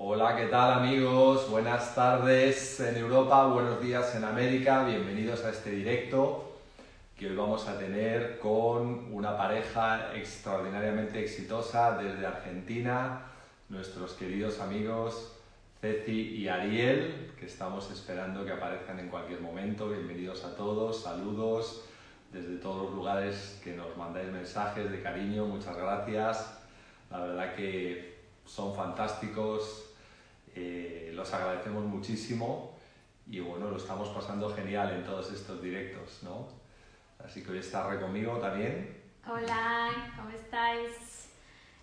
Hola, ¿qué tal amigos? Buenas tardes en Europa, buenos días en América, bienvenidos a este directo que hoy vamos a tener con una pareja extraordinariamente exitosa desde Argentina, nuestros queridos amigos Ceci y Ariel, que estamos esperando que aparezcan en cualquier momento. Bienvenidos a todos, saludos desde todos los lugares que nos mandáis mensajes de cariño, muchas gracias. La verdad que son fantásticos, eh, los agradecemos muchísimo y bueno, lo estamos pasando genial en todos estos directos, ¿no? Así que hoy está Re conmigo también. Hola, ¿cómo estáis?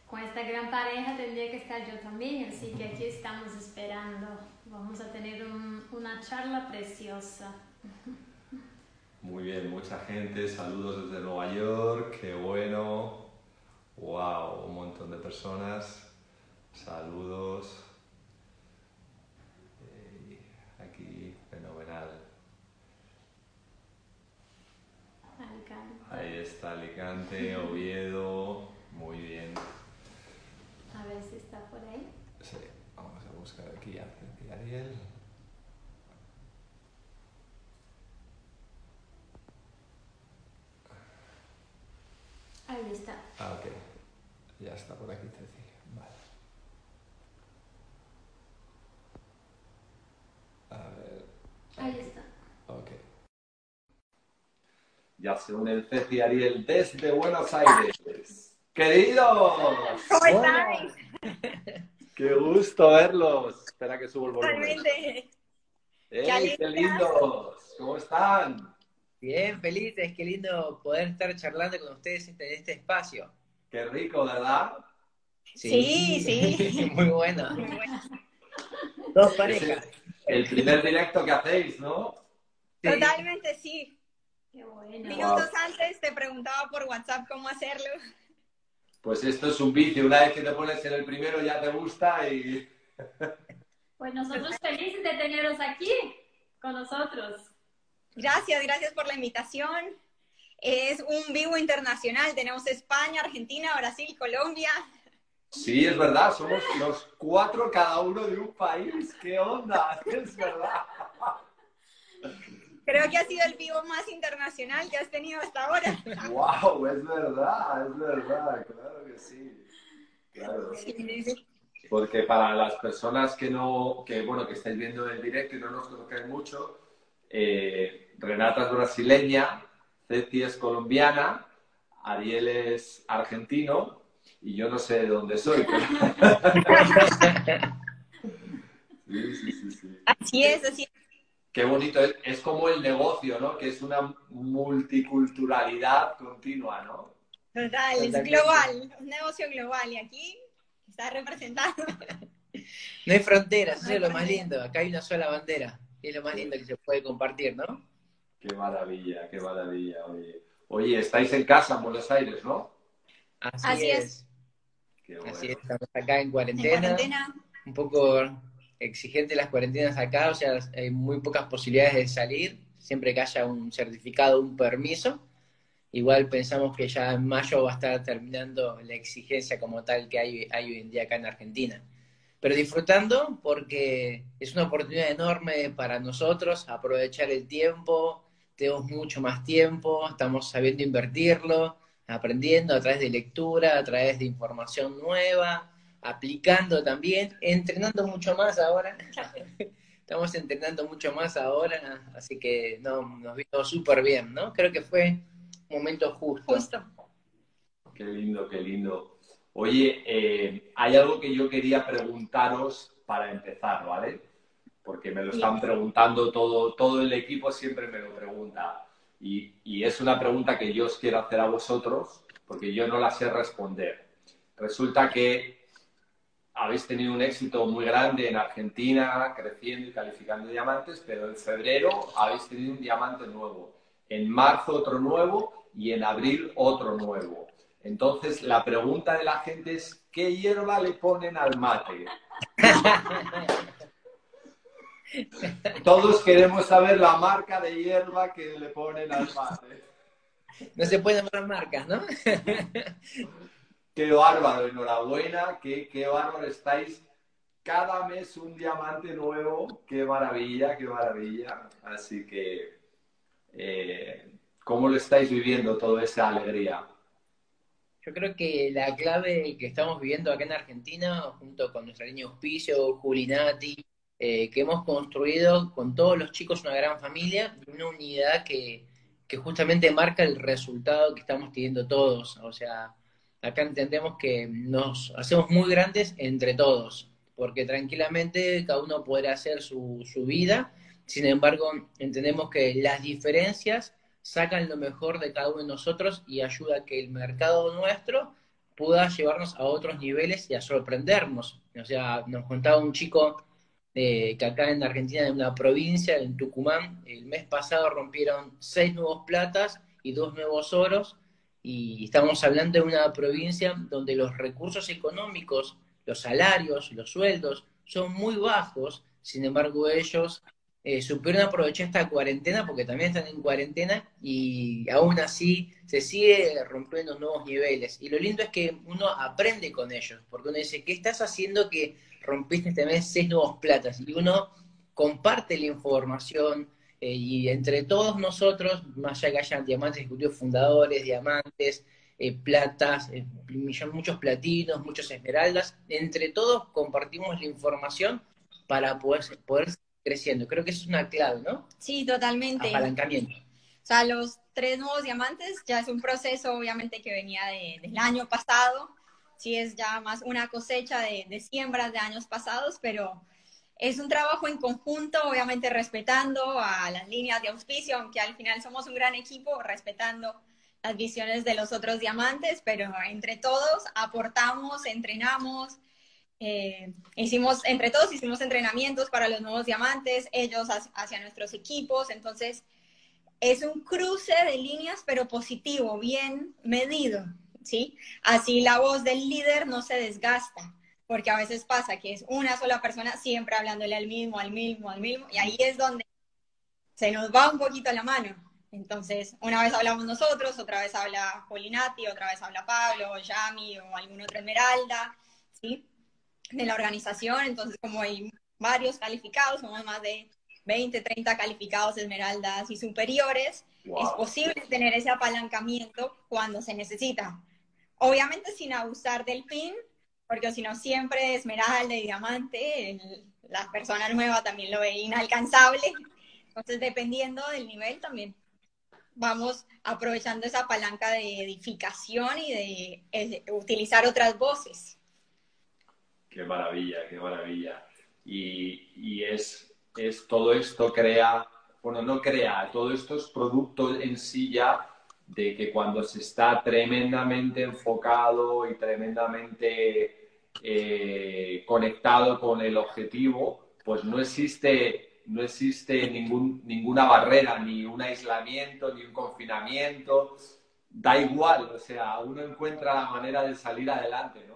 Con esta gran pareja tendría que estar yo también, así que aquí estamos esperando. Vamos a tener una charla preciosa. Muy bien, mucha gente, saludos desde Nueva York, qué bueno. Wow, un montón de personas. Saludos. aquí, fenomenal. Ahí está Alicante, Oviedo, muy bien. A ver si está por ahí. Sí, vamos a buscar aquí a Ariel. Ahí está. Ah, ok. Ya está por aquí, Ceci. Vale. A ver. Ahí está. Ok. Ya se une el Ceci Ariel desde Buenos Aires. ¡Queridos! ¿Cómo estáis? ¡Qué gusto verlos! Espera que subo el volumen. Totalmente. ¡Ey, qué lindos! ¿Cómo están? Bien, felices, qué lindo poder estar charlando con ustedes en este espacio. Qué rico, ¿verdad? Sí, sí. Muy bueno. Dos parejas. el primer directo que hacéis, ¿no? Totalmente sí. Qué bueno. Minutos antes te preguntaba por WhatsApp cómo hacerlo. Pues esto es un vicio. Una vez que te pones en el primero ya te gusta y... Pues nosotros felices de teneros aquí con nosotros. Gracias, gracias por la invitación. Es un vivo internacional. Tenemos España, Argentina, Brasil, Colombia. Sí, es verdad. Somos los cuatro cada uno de un país. ¿Qué onda? Es verdad. Creo que ha sido el vivo más internacional que has tenido hasta ahora. ¡Wow! Es verdad, es verdad. Claro que sí. Claro. Porque para las personas que no, que bueno, que estáis viendo el directo y no nos conocéis mucho, eh, Renata es brasileña, Ceci es colombiana, Ariel es argentino y yo no sé de dónde soy. sí, sí, sí, sí, Así es, así es. Qué bonito, es, es, como el negocio, ¿no? Que es una multiculturalidad continua, ¿no? Total, es global, un negocio global y aquí está representado. No hay fronteras, eso es lo más lindo, acá hay una sola bandera y es lo más lindo que se puede compartir, ¿no? Qué maravilla, qué maravilla, oye. Oye, estáis en casa en Buenos Aires, ¿no? Así, Así es. Así es, estamos acá en cuarentena. en cuarentena. Un poco exigente las cuarentenas acá, o sea, hay muy pocas posibilidades de salir, siempre que haya un certificado, un permiso. Igual pensamos que ya en mayo va a estar terminando la exigencia como tal que hay, hay hoy en día acá en Argentina. Pero disfrutando porque es una oportunidad enorme para nosotros aprovechar el tiempo, tenemos mucho más tiempo, estamos sabiendo invertirlo, aprendiendo a través de lectura, a través de información nueva, aplicando también, entrenando mucho más ahora. Estamos entrenando mucho más ahora, así que no, nos vino súper bien, ¿no? Creo que fue un momento justo. Justo. Qué lindo, qué lindo. Oye, eh, hay algo que yo quería preguntaros para empezar, ¿vale? Porque me lo están preguntando todo, todo el equipo siempre me lo pregunta. Y, y es una pregunta que yo os quiero hacer a vosotros, porque yo no la sé responder. Resulta que habéis tenido un éxito muy grande en Argentina, creciendo y calificando diamantes, pero en febrero habéis tenido un diamante nuevo, en marzo otro nuevo y en abril otro nuevo. Entonces, la pregunta de la gente es, ¿qué hierba le ponen al mate? Todos queremos saber la marca de hierba que le ponen al mate. No se pueden poner marcas, ¿no? Qué bárbaro, enhorabuena, qué, qué bárbaro estáis cada mes un diamante nuevo. Qué maravilla, qué maravilla. Así que, eh, ¿cómo lo estáis viviendo toda esa alegría? Yo creo que la clave que estamos viviendo acá en Argentina, junto con nuestra línea auspicio, Julinati, eh, que hemos construido con todos los chicos una gran familia una unidad que, que justamente marca el resultado que estamos teniendo todos. O sea, acá entendemos que nos hacemos muy grandes entre todos, porque tranquilamente cada uno podrá hacer su, su vida, sin embargo, entendemos que las diferencias sacan lo mejor de cada uno de nosotros y ayuda a que el mercado nuestro pueda llevarnos a otros niveles y a sorprendernos. O sea, nos contaba un chico eh, que acá en Argentina, en una provincia, en Tucumán, el mes pasado rompieron seis nuevos platas y dos nuevos oros, y estamos hablando de una provincia donde los recursos económicos, los salarios, los sueldos son muy bajos, sin embargo ellos eh, supieron aprovechar esta cuarentena porque también están en cuarentena y aún así se sigue rompiendo nuevos niveles. Y lo lindo es que uno aprende con ellos, porque uno dice, ¿qué estás haciendo que rompiste este mes seis nuevos platas? Y uno comparte la información eh, y entre todos nosotros, más allá que hayan diamantes ejecutivos fundadores, diamantes, eh, platas, eh, muchos platinos, muchos esmeraldas, entre todos compartimos la información para poder, poder creciendo. Creo que eso es una clave, ¿no? Sí, totalmente. Apalancamiento. O sea, los tres nuevos diamantes ya es un proceso, obviamente, que venía del año pasado. Sí, es ya más una cosecha de, de siembras de años pasados, pero es un trabajo en conjunto, obviamente respetando a las líneas de auspicio, aunque al final somos un gran equipo, respetando las visiones de los otros diamantes, pero entre todos aportamos, entrenamos, eh, hicimos, entre todos hicimos entrenamientos para los nuevos diamantes, ellos hacia nuestros equipos, entonces es un cruce de líneas, pero positivo, bien medido, ¿sí? Así la voz del líder no se desgasta, porque a veces pasa que es una sola persona siempre hablándole al mismo, al mismo, al mismo, y ahí es donde se nos va un poquito la mano. Entonces, una vez hablamos nosotros, otra vez habla Polinati, otra vez habla Pablo, o Yami, o algún otro Esmeralda, ¿sí? de la organización, entonces como hay varios calificados, somos más de 20, 30 calificados esmeraldas y superiores, es posible tener ese apalancamiento cuando se necesita. Obviamente sin abusar del pin, porque si no siempre esmeralda y diamante, la persona nueva también lo ve inalcanzable. Entonces, dependiendo del nivel también vamos aprovechando esa palanca de edificación y de utilizar otras voces. Qué maravilla, qué maravilla. Y, es, es, todo esto crea, bueno, no crea, todo esto es producto en sí ya de que cuando se está tremendamente enfocado y tremendamente eh, conectado con el objetivo, pues no existe, no existe ninguna barrera, ni un aislamiento, ni un confinamiento. Da igual, o sea, uno encuentra la manera de salir adelante, ¿no?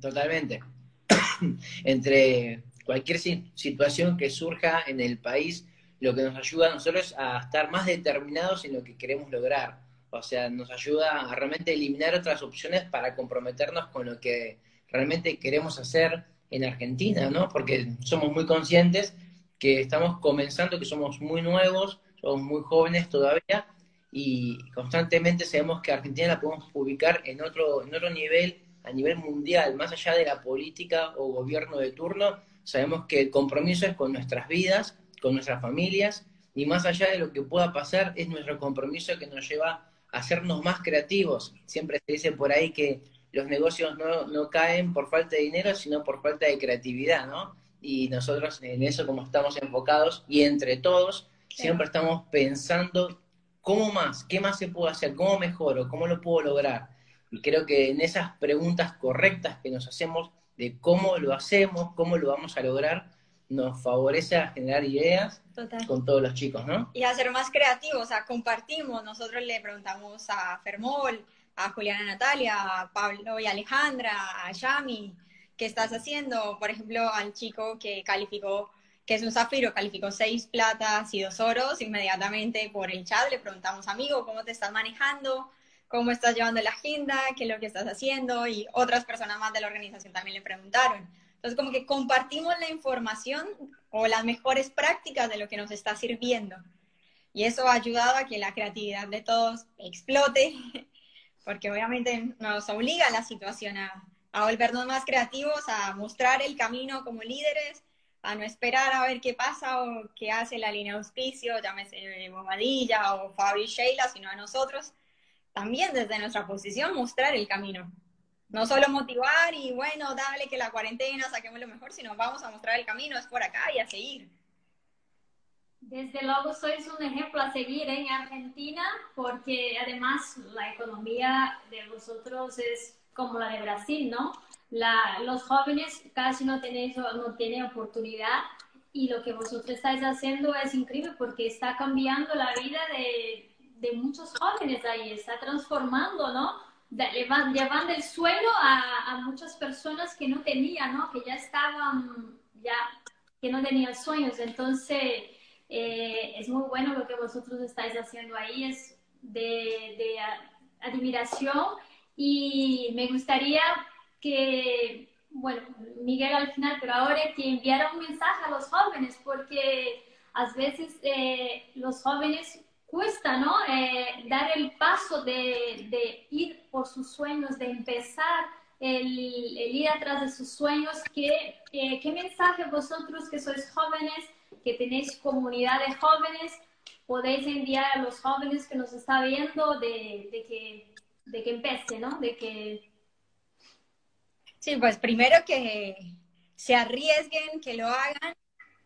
Totalmente. Entre cualquier situación que surja en el país, lo que nos ayuda a nosotros a estar más determinados en lo que queremos lograr. O sea, nos ayuda a realmente eliminar otras opciones para comprometernos con lo que realmente queremos hacer en Argentina, ¿no? Porque somos muy conscientes que estamos comenzando, que somos muy nuevos, somos muy jóvenes todavía y constantemente sabemos que Argentina la podemos ubicar en otro, en otro nivel a nivel mundial, más allá de la política o gobierno de turno, sabemos que el compromiso es con nuestras vidas, con nuestras familias, y más allá de lo que pueda pasar, es nuestro compromiso que nos lleva a hacernos más creativos. Siempre se dice por ahí que los negocios no, no caen por falta de dinero, sino por falta de creatividad, ¿no? Y nosotros en eso, como estamos enfocados, y entre todos, siempre estamos pensando cómo más, qué más se puede hacer, cómo mejoro, cómo lo puedo lograr. Y creo que en esas preguntas correctas que nos hacemos de cómo lo hacemos, cómo lo vamos a lograr, nos favorece a generar ideas con todos los chicos, ¿no? Y a ser más creativos, o sea, compartimos. Nosotros le preguntamos a Fermol, a Juliana Natalia, a Pablo y Alejandra, a Yami, ¿qué estás haciendo? Por ejemplo, al chico que calificó, que es un zafiro, calificó seis platas y dos oros, inmediatamente por el chat le preguntamos, amigo, ¿cómo te estás manejando? cómo estás llevando la agenda, qué es lo que estás haciendo y otras personas más de la organización también le preguntaron. Entonces, como que compartimos la información o las mejores prácticas de lo que nos está sirviendo. Y eso ha ayudado a que la creatividad de todos explote, porque obviamente nos obliga la situación a, volvernos más creativos, a mostrar el camino como líderes, a no esperar a ver qué pasa o qué hace la línea de auspicio, llámese Bobadilla o Fabri Sheila, sino a nosotros también desde nuestra posición mostrar el camino. No solo motivar y bueno, dale que la cuarentena, saquemos lo mejor, sino vamos a mostrar el camino, es por acá y a seguir. Desde luego sois un ejemplo a seguir en Argentina porque además la economía de vosotros es como la de Brasil, ¿no? La, los jóvenes casi no tienen, no tienen oportunidad y lo que vosotros estáis haciendo es increíble porque está cambiando la vida de, de muchos jóvenes ahí, está transformando, ¿no? Llevando el sueño a, a, muchas personas que no tenían, ¿no? Que ya estaban, ya, que no tenían sueños. Entonces, eh, es muy bueno lo que vosotros estáis haciendo ahí, es de, de admiración y me gustaría que, bueno, Miguel al final, pero ahora que enviara un mensaje a los jóvenes, porque a veces eh, los jóvenes cuesta, ¿no? Eh, dar el paso de, de, ir por sus sueños, de empezar el, el ir atrás de sus sueños. ¿Qué, ¿Qué mensaje vosotros que sois jóvenes, que tenéis comunidad de jóvenes, podéis enviar a los jóvenes que nos está viendo de, de que, de que empiece, ¿no? De que... Sí, pues primero que se arriesguen, que lo hagan,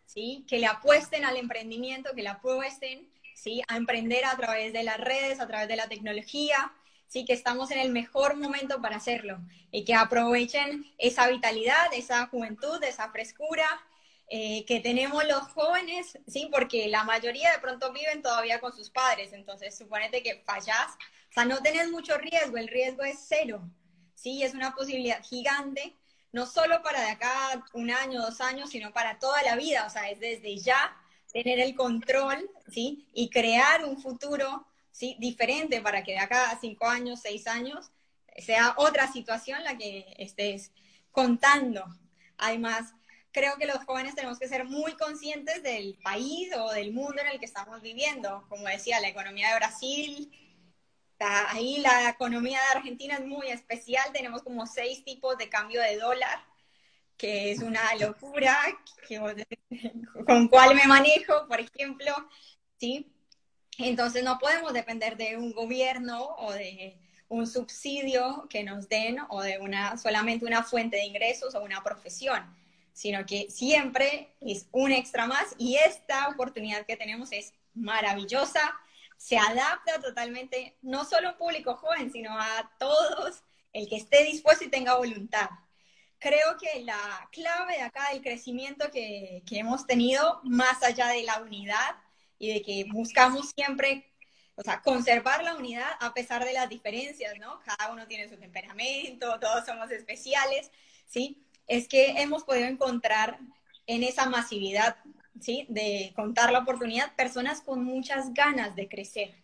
¿sí? Que le apuesten al emprendimiento, que le apuesten ¿sí? A emprender a través de las redes, a través de la tecnología, sí, que estamos en el mejor momento para hacerlo y que aprovechen esa vitalidad, esa juventud, esa frescura eh, que tenemos los jóvenes, sí, porque la mayoría de pronto viven todavía con sus padres, entonces suponete que fallas, o sea, no tenés mucho riesgo, el riesgo es cero, sí, es una posibilidad gigante, no solo para de acá un año, dos años, sino para toda la vida, o sea, es desde ya tener el control, ¿sí? Y crear un futuro, ¿sí? Diferente para que de acá a cinco años, seis años, sea otra situación la que estés contando. Además, creo que los jóvenes tenemos que ser muy conscientes del país o del mundo en el que estamos viviendo. Como decía, la economía de Brasil, ahí la economía de Argentina es muy especial, tenemos como seis tipos de cambio de dólar que es una locura, con cuál me manejo, por ejemplo, ¿sí? Entonces no podemos depender de un gobierno o de un subsidio que nos den o de una solamente una fuente de ingresos o una profesión, sino que siempre es un extra más y esta oportunidad que tenemos es maravillosa, se adapta totalmente no solo a un público joven, sino a todos, el que esté dispuesto y tenga voluntad creo que la clave acá del crecimiento que, que, hemos tenido, más allá de la unidad y de que buscamos siempre, o sea, conservar la unidad a pesar de las diferencias, ¿no? Cada uno tiene su temperamento, todos somos especiales, ¿sí? Es que hemos podido encontrar en esa masividad, ¿sí? De contar la oportunidad, personas con muchas ganas de crecer.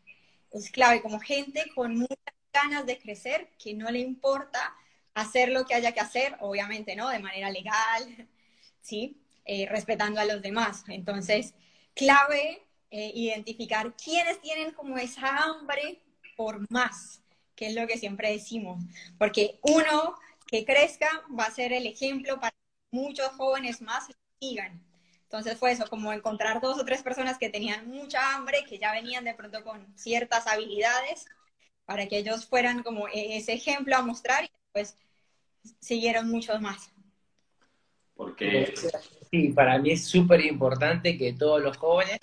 Es clave, como gente con muchas ganas de crecer, que no le importa hacer lo que haya que hacer, obviamente, ¿no? De manera legal, ¿sí? Eh, respetando a los demás. Entonces, clave eh, identificar quiénes tienen como esa hambre por más, que es lo que siempre decimos, porque uno que crezca va a ser el ejemplo para muchos jóvenes más que sigan. Entonces fue eso, como encontrar dos o tres personas que tenían mucha hambre, que ya venían de pronto con ciertas habilidades, para que ellos fueran como e-, ese ejemplo a mostrar pues siguieron muchos más. Porque... Sí, para mí es súper importante que todos los jóvenes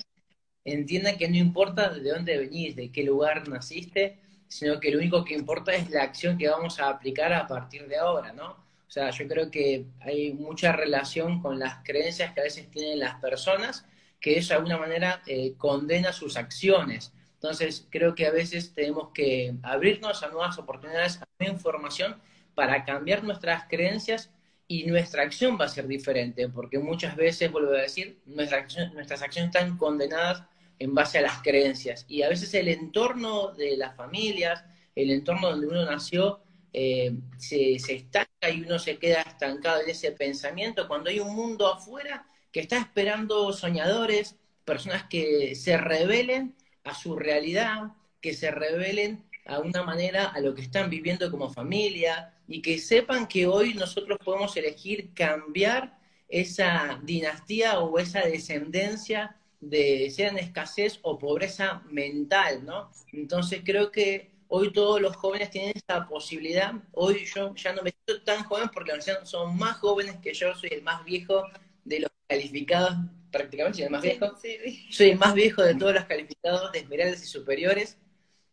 entiendan que no importa de dónde venís, de qué lugar naciste, sino que lo único que importa es la acción que vamos a aplicar a partir de ahora, ¿no? O sea, yo creo que hay mucha relación con las creencias que a veces tienen las personas, que eso de alguna manera eh, condena sus acciones. Entonces, creo que a veces tenemos que abrirnos a nuevas oportunidades, a nueva información para cambiar nuestras creencias y nuestra acción va a ser diferente, porque muchas veces, vuelvo a decir, nuestras acciones están condenadas en base a las creencias. Y a veces el entorno de las familias, el entorno donde uno nació eh, se, se estanca y uno se queda estancado en ese pensamiento, cuando hay un mundo afuera que está esperando soñadores, personas que se revelen a su realidad, que se revelen a una manera a lo que están viviendo como familia y que sepan que hoy nosotros podemos elegir cambiar esa dinastía o esa descendencia de sea en escasez o pobreza mental, ¿no? Entonces creo que hoy todos los jóvenes tienen esa posibilidad. Hoy yo ya no me siento tan joven porque son más jóvenes que yo, soy el más viejo de los calificados, prácticamente soy el más viejo. Soy el más viejo de todos los calificados de esmeraldas y superiores.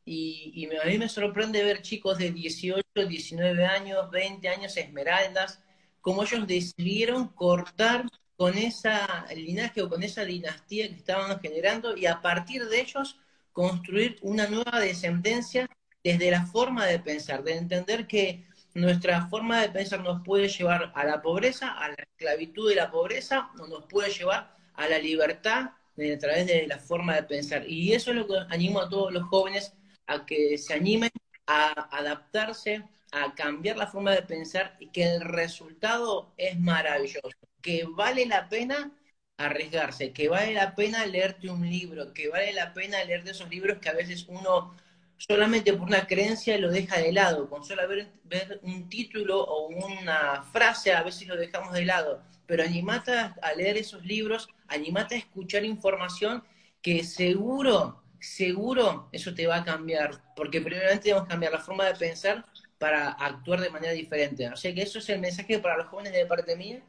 Y, a mí me sorprende ver chicos de 18, 19 años, 20 años esmeraldas, como ellos decidieron cortar con esa linaje o con esa dinastía que estaban generando y a partir de ellos construir una nueva descendencia desde la forma de pensar, de entender que nuestra forma de pensar nos puede llevar a la pobreza, a la esclavitud de la pobreza, o nos puede llevar a la libertad a través de la forma de pensar. Y eso es lo que animo a todos los jóvenes a que se animen a adaptarse, a cambiar la forma de pensar y que el resultado es maravilloso, que vale la pena arriesgarse, que vale la pena leerte un libro, que vale la pena leer de esos libros que a veces uno solamente por una creencia lo deja de lado, con solo ver, ver un título o una frase a veces lo dejamos de lado, pero animate a leer esos libros, animate a escuchar información que seguro seguro eso te va a cambiar, porque primeramente tenemos que cambiar la forma de pensar para actuar de manera diferente. O sea que eso es el mensaje para los jóvenes de parte mía,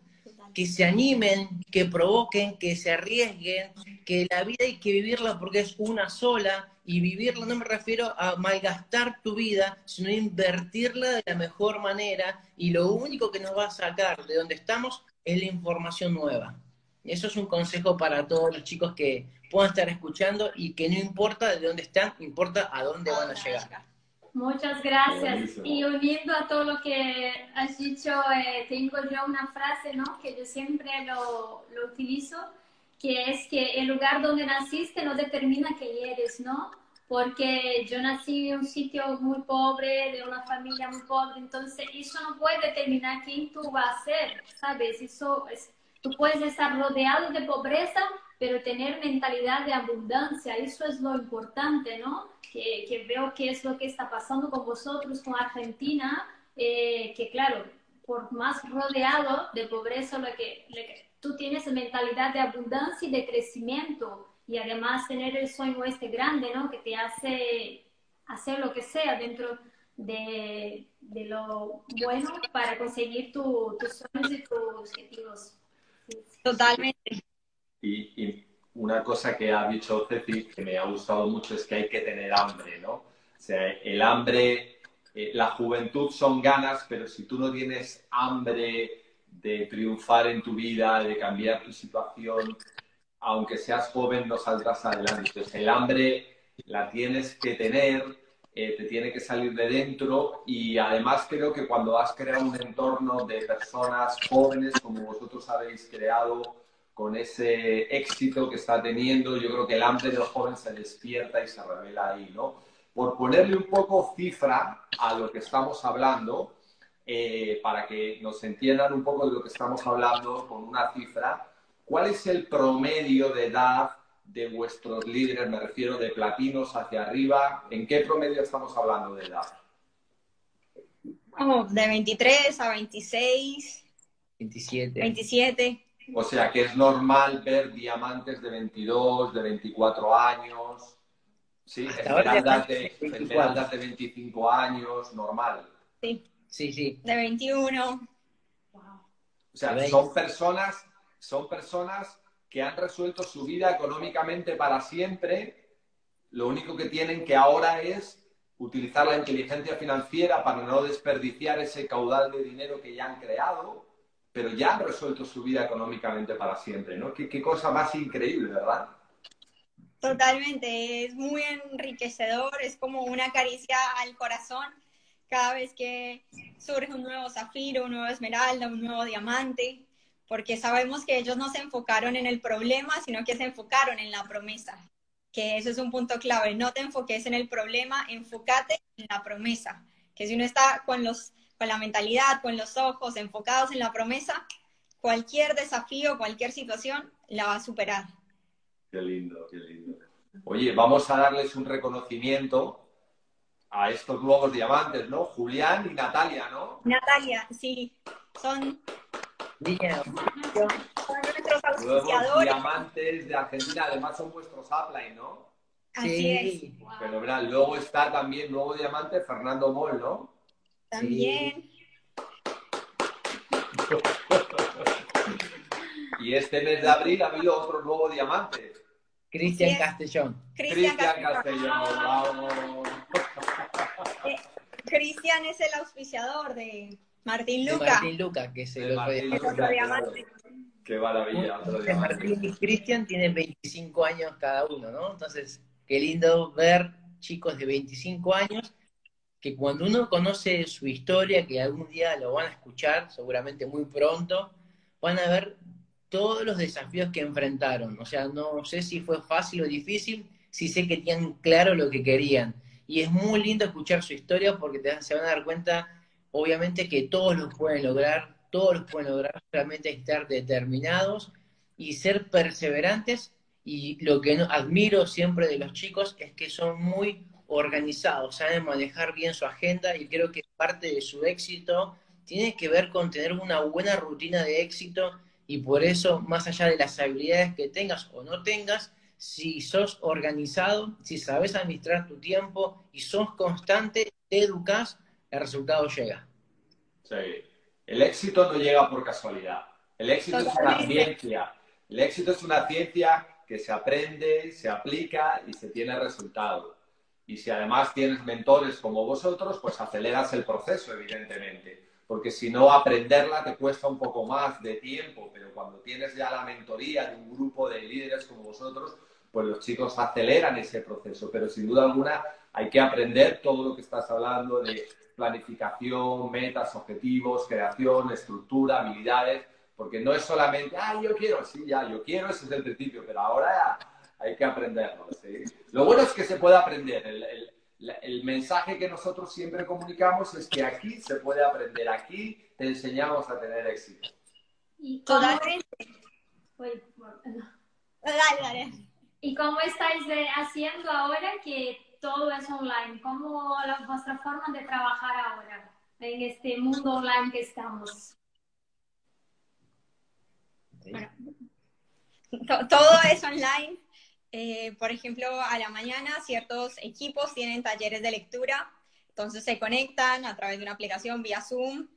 que se animen, que provoquen, que se arriesguen, que la vida hay que vivirla porque es una sola, y vivirla no me refiero a malgastar tu vida, sino invertirla de la mejor manera, y lo único que nos va a sacar de donde estamos es la información nueva. Eso es un consejo para todos los chicos que puedan estar escuchando y que no importa de dónde están, importa a dónde van a llegar. Muchas gracias. Y uniendo a todo lo que has dicho, eh, tengo yo una frase ¿no? que yo siempre lo, lo, utilizo, que es que el lugar donde naciste no determina quién eres, ¿no? Porque yo nací en un sitio muy pobre, de una familia muy pobre, entonces eso no puede determinar quién tú vas a ser, ¿sabes? Eso es Tú puedes estar rodeado de pobreza, pero tener mentalidad de abundancia, eso es lo importante, ¿no? Que, veo que es lo que está pasando con vosotros, con Argentina, eh, que claro, por más rodeado de pobreza, lo que, tú tienes mentalidad de abundancia y de crecimiento, y además tener el sueño este grande, ¿no? Que te hace hacer lo que sea dentro de, lo bueno para conseguir tus sueños y tus objetivos. Totalmente. Y, una cosa que ha dicho Ceci que me ha gustado mucho es que hay que tener hambre, ¿no? O sea, el hambre, eh, la juventud son ganas, pero si tú no tienes hambre de triunfar en tu vida, de cambiar tu situación, aunque seas joven, no saldrás adelante. Entonces, el hambre la tienes que tener, eh, te tiene que salir de dentro y además creo que cuando has creado un entorno de personas jóvenes como vosotros habéis creado, con ese éxito que está teniendo, yo creo que el hambre del joven se despierta y se revela ahí, ¿no? Por ponerle un poco cifra a lo que estamos hablando, eh, para que nos entiendan un poco de lo que estamos hablando con una cifra, ¿cuál es el promedio de edad de vuestros líderes? Me refiero de platinos hacia arriba. ¿En qué promedio estamos hablando de edad? de 23 a 26. 27. 27. O sea que es normal ver diamantes de 22, de 24 años, ¿sí? Esmeraldas de, de 25 años, normal. Sí. Sí, sí. De 21. O sea, son personas, son personas que han resuelto su vida económicamente para siempre. Lo único que tienen que ahora es utilizar la inteligencia financiera para no desperdiciar ese caudal de dinero que ya han creado pero ya han resuelto su vida económicamente para siempre, ¿no? Qué, cosa más increíble, ¿verdad? Totalmente, es muy enriquecedor, es como una caricia al corazón cada vez que surge un nuevo zafiro, un nuevo esmeralda, un nuevo diamante, porque sabemos que ellos no se enfocaron en el problema, sino que se enfocaron en la promesa. que eso es un punto clave. No te enfoques en el problema, enfócate en la promesa. Que si uno está con, los, con la mentalidad, con los ojos enfocados en la promesa, cualquier desafío, cualquier situación la va a superar. Qué lindo, qué lindo. Oye, vamos a darles un reconocimiento a estos nuevos diamantes, ¿no? Julián y Natalia, ¿no? Natalia, sí. Son, son nuestros auspiciadores. diamantes de Argentina, además son vuestros upline, ¿no? Así es. Pero verá, luego está también nuevo diamante Fernando Moll, ¿no? También. y este mes de abril ha habido otro nuevo diamante. Cristian Castellón. Cristian Castellón, vamos. Eh, Cristian es el auspiciador de Martín Luca. Martín Luca, que es el otro diamante. Qué maravilla. Martín y Cristian tienen 25 años cada uno, ¿no? Entonces, qué lindo ver chicos de 25 años que cuando uno conoce su historia, que algún día lo van a escuchar, seguramente muy pronto, van a ver todos los desafíos que enfrentaron. O sea, no sé si fue fácil o difícil, si sé que tenían claro lo que querían. Y es muy lindo escuchar su historia porque te, se van a dar cuenta, obviamente, que todos lo pueden lograr, todos lo pueden lograr, realmente estar determinados y ser perseverantes. Y lo que admiro siempre de los chicos es que son muy organizados, saben manejar bien su agenda y creo que parte de su éxito tiene que ver con tener una buena rutina de éxito y por eso, más allá de las habilidades que tengas o no tengas, si sos organizado, si sabes administrar tu tiempo y sos constante, te educas, el resultado llega. Sí. El éxito no llega por casualidad. El éxito es una ciencia. El éxito es una ciencia que se aprende, se aplica y se tiene resultado. Y si además tienes mentores como vosotros, pues aceleras el proceso, evidentemente porque si no aprenderla te cuesta un poco más de tiempo, pero cuando tienes ya la mentoría de un grupo de líderes como vosotros, pues los chicos aceleran ese proceso, pero sin duda alguna hay que aprender todo lo que estás hablando de planificación, metas, objetivos, creación, estructura, habilidades, porque no es solamente, ah, yo quiero, sí, ya, yo quiero, ese es el principio, pero ahora hay que aprenderlo. Lo bueno es que se puede aprender. el, el mensaje que nosotros siempre comunicamos es que aquí se puede aprender, aquí te enseñamos a tener éxito. ¿Y cómo, ¿Y cómo estáis haciendo ahora que todo es online? ¿Cómo la, vuestra forma de trabajar ahora en este mundo online que estamos? todo es online. Eh, por ejemplo, a la mañana ciertos equipos tienen talleres de lectura, entonces se conectan a través de una aplicación vía Zoom,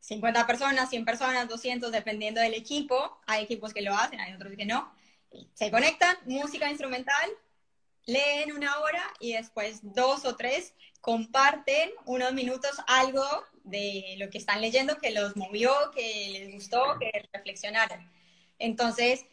50 personas, 100 personas, 200, dependiendo del equipo. Hay equipos que lo hacen, hay otros que no. Se conectan, música instrumental, leen una hora y después dos o tres comparten unos minutos algo de lo que están leyendo que los movió, que les gustó, que reflexionaron. Entonces,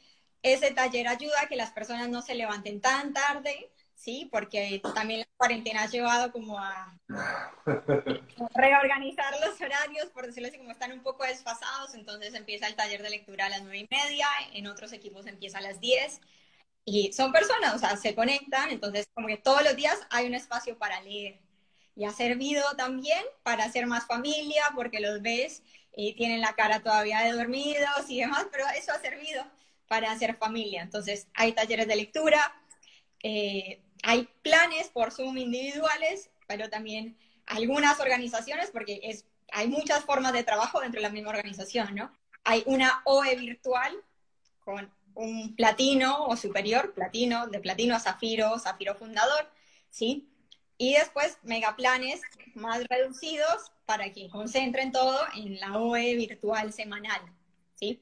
ese taller ayuda a que las personas no se levanten tan tarde, ¿sí? Porque también la cuarentena ha llevado como a, reorganizar los horarios, por decirlo así, como están un poco desfasados, entonces empieza el taller de lectura a las nueve y media, en otros equipos empieza a las diez, y son personas, o sea, se conectan, entonces como que todos los días hay un espacio para leer. Y ha servido también para hacer más familia, porque los ves y tienen la cara todavía de dormidos y demás, pero eso ha servido para hacer familia. Entonces, hay talleres de lectura, eh, hay planes por Zoom individuales, pero también algunas organizaciones, porque es, hay muchas formas de trabajo dentro de la misma organización, ¿no? Hay una OE virtual con un platino o superior, platino, de platino a zafiro, zafiro fundador, ¿sí? Y después megaplanes más reducidos para que concentren todo en la OE virtual semanal, ¿sí?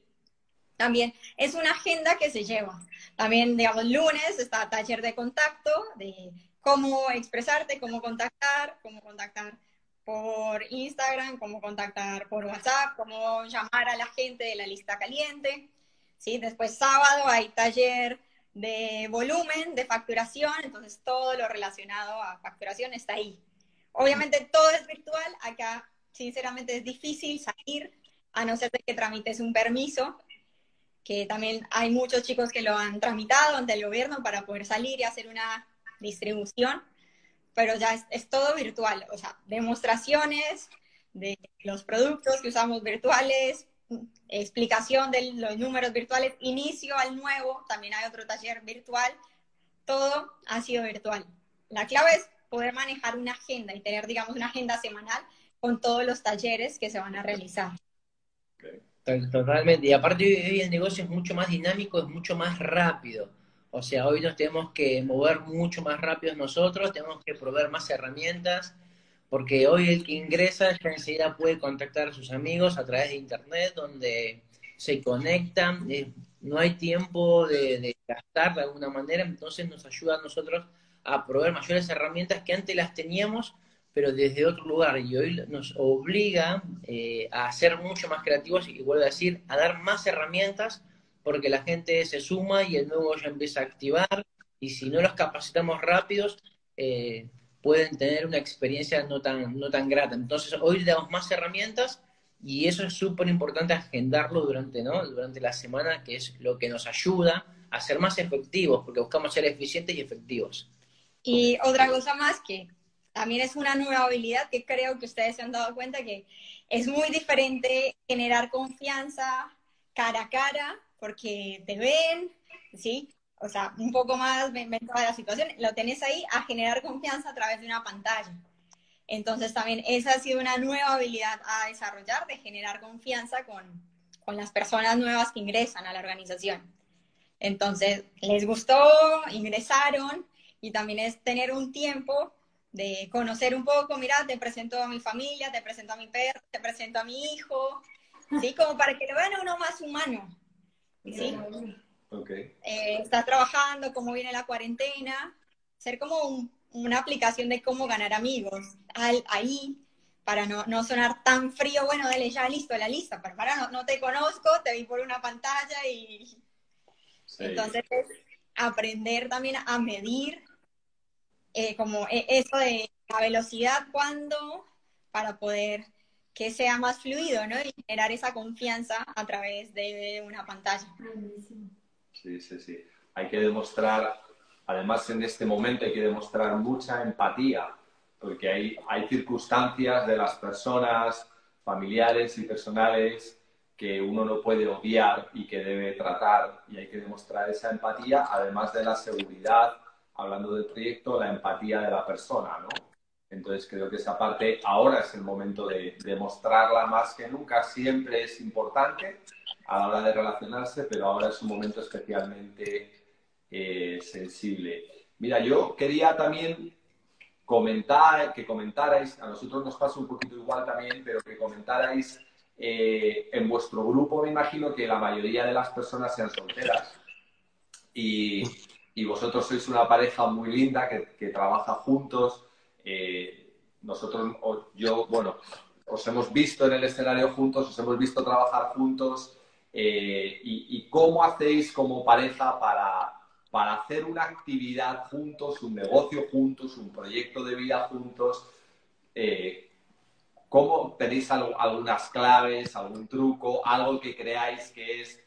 También es una agenda que se lleva. También, digamos, lunes está taller de contacto, de cómo expresarte, cómo contactar, cómo contactar por Instagram, cómo contactar por WhatsApp, cómo llamar a la gente de la lista caliente. ¿Sí? Después sábado hay taller de volumen, de facturación, entonces todo lo relacionado a facturación está ahí. Obviamente todo es virtual, acá sinceramente es difícil salir, a no ser de que tramites un permiso, que también hay muchos chicos que lo han tramitado ante el gobierno para poder salir y hacer una distribución, pero ya es, es todo virtual, o sea, demostraciones de los productos que usamos virtuales, explicación de los números virtuales, inicio al nuevo, también hay otro taller virtual, todo ha sido virtual. La clave es poder manejar una agenda y tener, digamos, una agenda semanal con todos los talleres que se van a realizar. Totalmente. Y aparte hoy el negocio es mucho más dinámico, es mucho más rápido. O sea, hoy nos tenemos que mover mucho más rápido nosotros, tenemos que proveer más herramientas, porque hoy el que ingresa ya enseguida puede contactar a sus amigos a través de internet, donde se conectan, eh, no hay tiempo de, gastar de alguna manera, entonces nos ayuda a nosotros a proveer mayores herramientas que antes las teníamos, pero desde otro lugar, y hoy nos obliga eh, a ser mucho más creativos y vuelvo a decir, a dar más herramientas, porque la gente se suma y el nuevo ya empieza a activar, y si no los capacitamos rápidos, eh, pueden tener una experiencia no tan, no tan grata. Entonces, hoy le damos más herramientas y eso es súper importante agendarlo durante, ¿no? durante la semana, que es lo que nos ayuda a ser más efectivos, porque buscamos ser eficientes y efectivos. Y otra cosa más que también es una nueva habilidad que creo que ustedes se han dado cuenta que es muy diferente generar confianza cara a cara, porque te ven, ¿sí? O sea, un poco más ven, toda la situación, lo tenés ahí a generar confianza a través de una pantalla. Entonces también esa ha sido una nueva habilidad a desarrollar de generar confianza con, con las personas nuevas que ingresan a la organización. Entonces, les gustó, ingresaron y también es tener un tiempo de conocer un poco, mira, te presento a mi familia, te presento a mi perro, te presento a mi hijo, ¿sí? Como para que lo vean a uno más humano, ¿sí? Okay. Eh, estás trabajando, cómo viene la cuarentena, ser como una aplicación de cómo ganar amigos ahí, para no, no, sonar tan frío, bueno, dale ya listo, la lista, pero para no, no te conozco, te vi por una pantalla y... Entonces, aprender también a medir eh, como e, eso de la velocidad cuando para poder que sea más fluido, ¿no? Y generar esa confianza a través de una pantalla. Sí, sí, sí. Hay que demostrar, además en este momento hay que demostrar mucha empatía, porque hay, hay circunstancias de las personas, familiares y personales, que uno no puede obviar y que debe tratar, y hay que demostrar esa empatía, además de la seguridad, hablando del proyecto, la empatía de la persona, ¿no? Entonces creo que esa parte ahora es el momento de demostrarla más que nunca. Siempre es importante, a la hora de relacionarse, pero ahora es un momento especialmente eh, sensible. Mira, yo quería también comentar, que comentarais, a nosotros nos pasa un poquito igual también, pero que comentarais eh, en vuestro grupo, me imagino que la mayoría de las personas sean solteras. Y, y vosotros sois una pareja muy linda que, que trabaja juntos. Eh, nosotros, yo, bueno, os hemos visto en el escenario juntos, os hemos visto trabajar juntos. Eh, y, cómo hacéis como pareja para, para hacer una actividad juntos, un negocio juntos, un proyecto de vida juntos. Eh, ¿Cómo tenéis algunas claves, algún truco, algo que creáis que es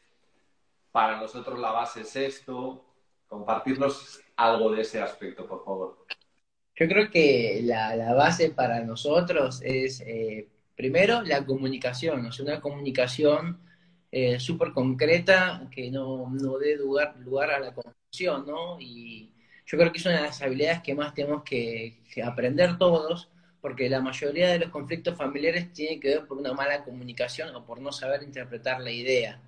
para nosotros la base es esto? Compartirnos algo de ese aspecto, por favor. Yo creo que la, base para nosotros es, eh, primero, la comunicación, o sea, una comunicación eh, súper concreta que no, no dé lugar, lugar a la confusión, ¿no? Y yo creo que es una de las habilidades que más tenemos que, aprender todos, porque la mayoría de los conflictos familiares tienen que ver por una mala comunicación o por no saber interpretar la idea.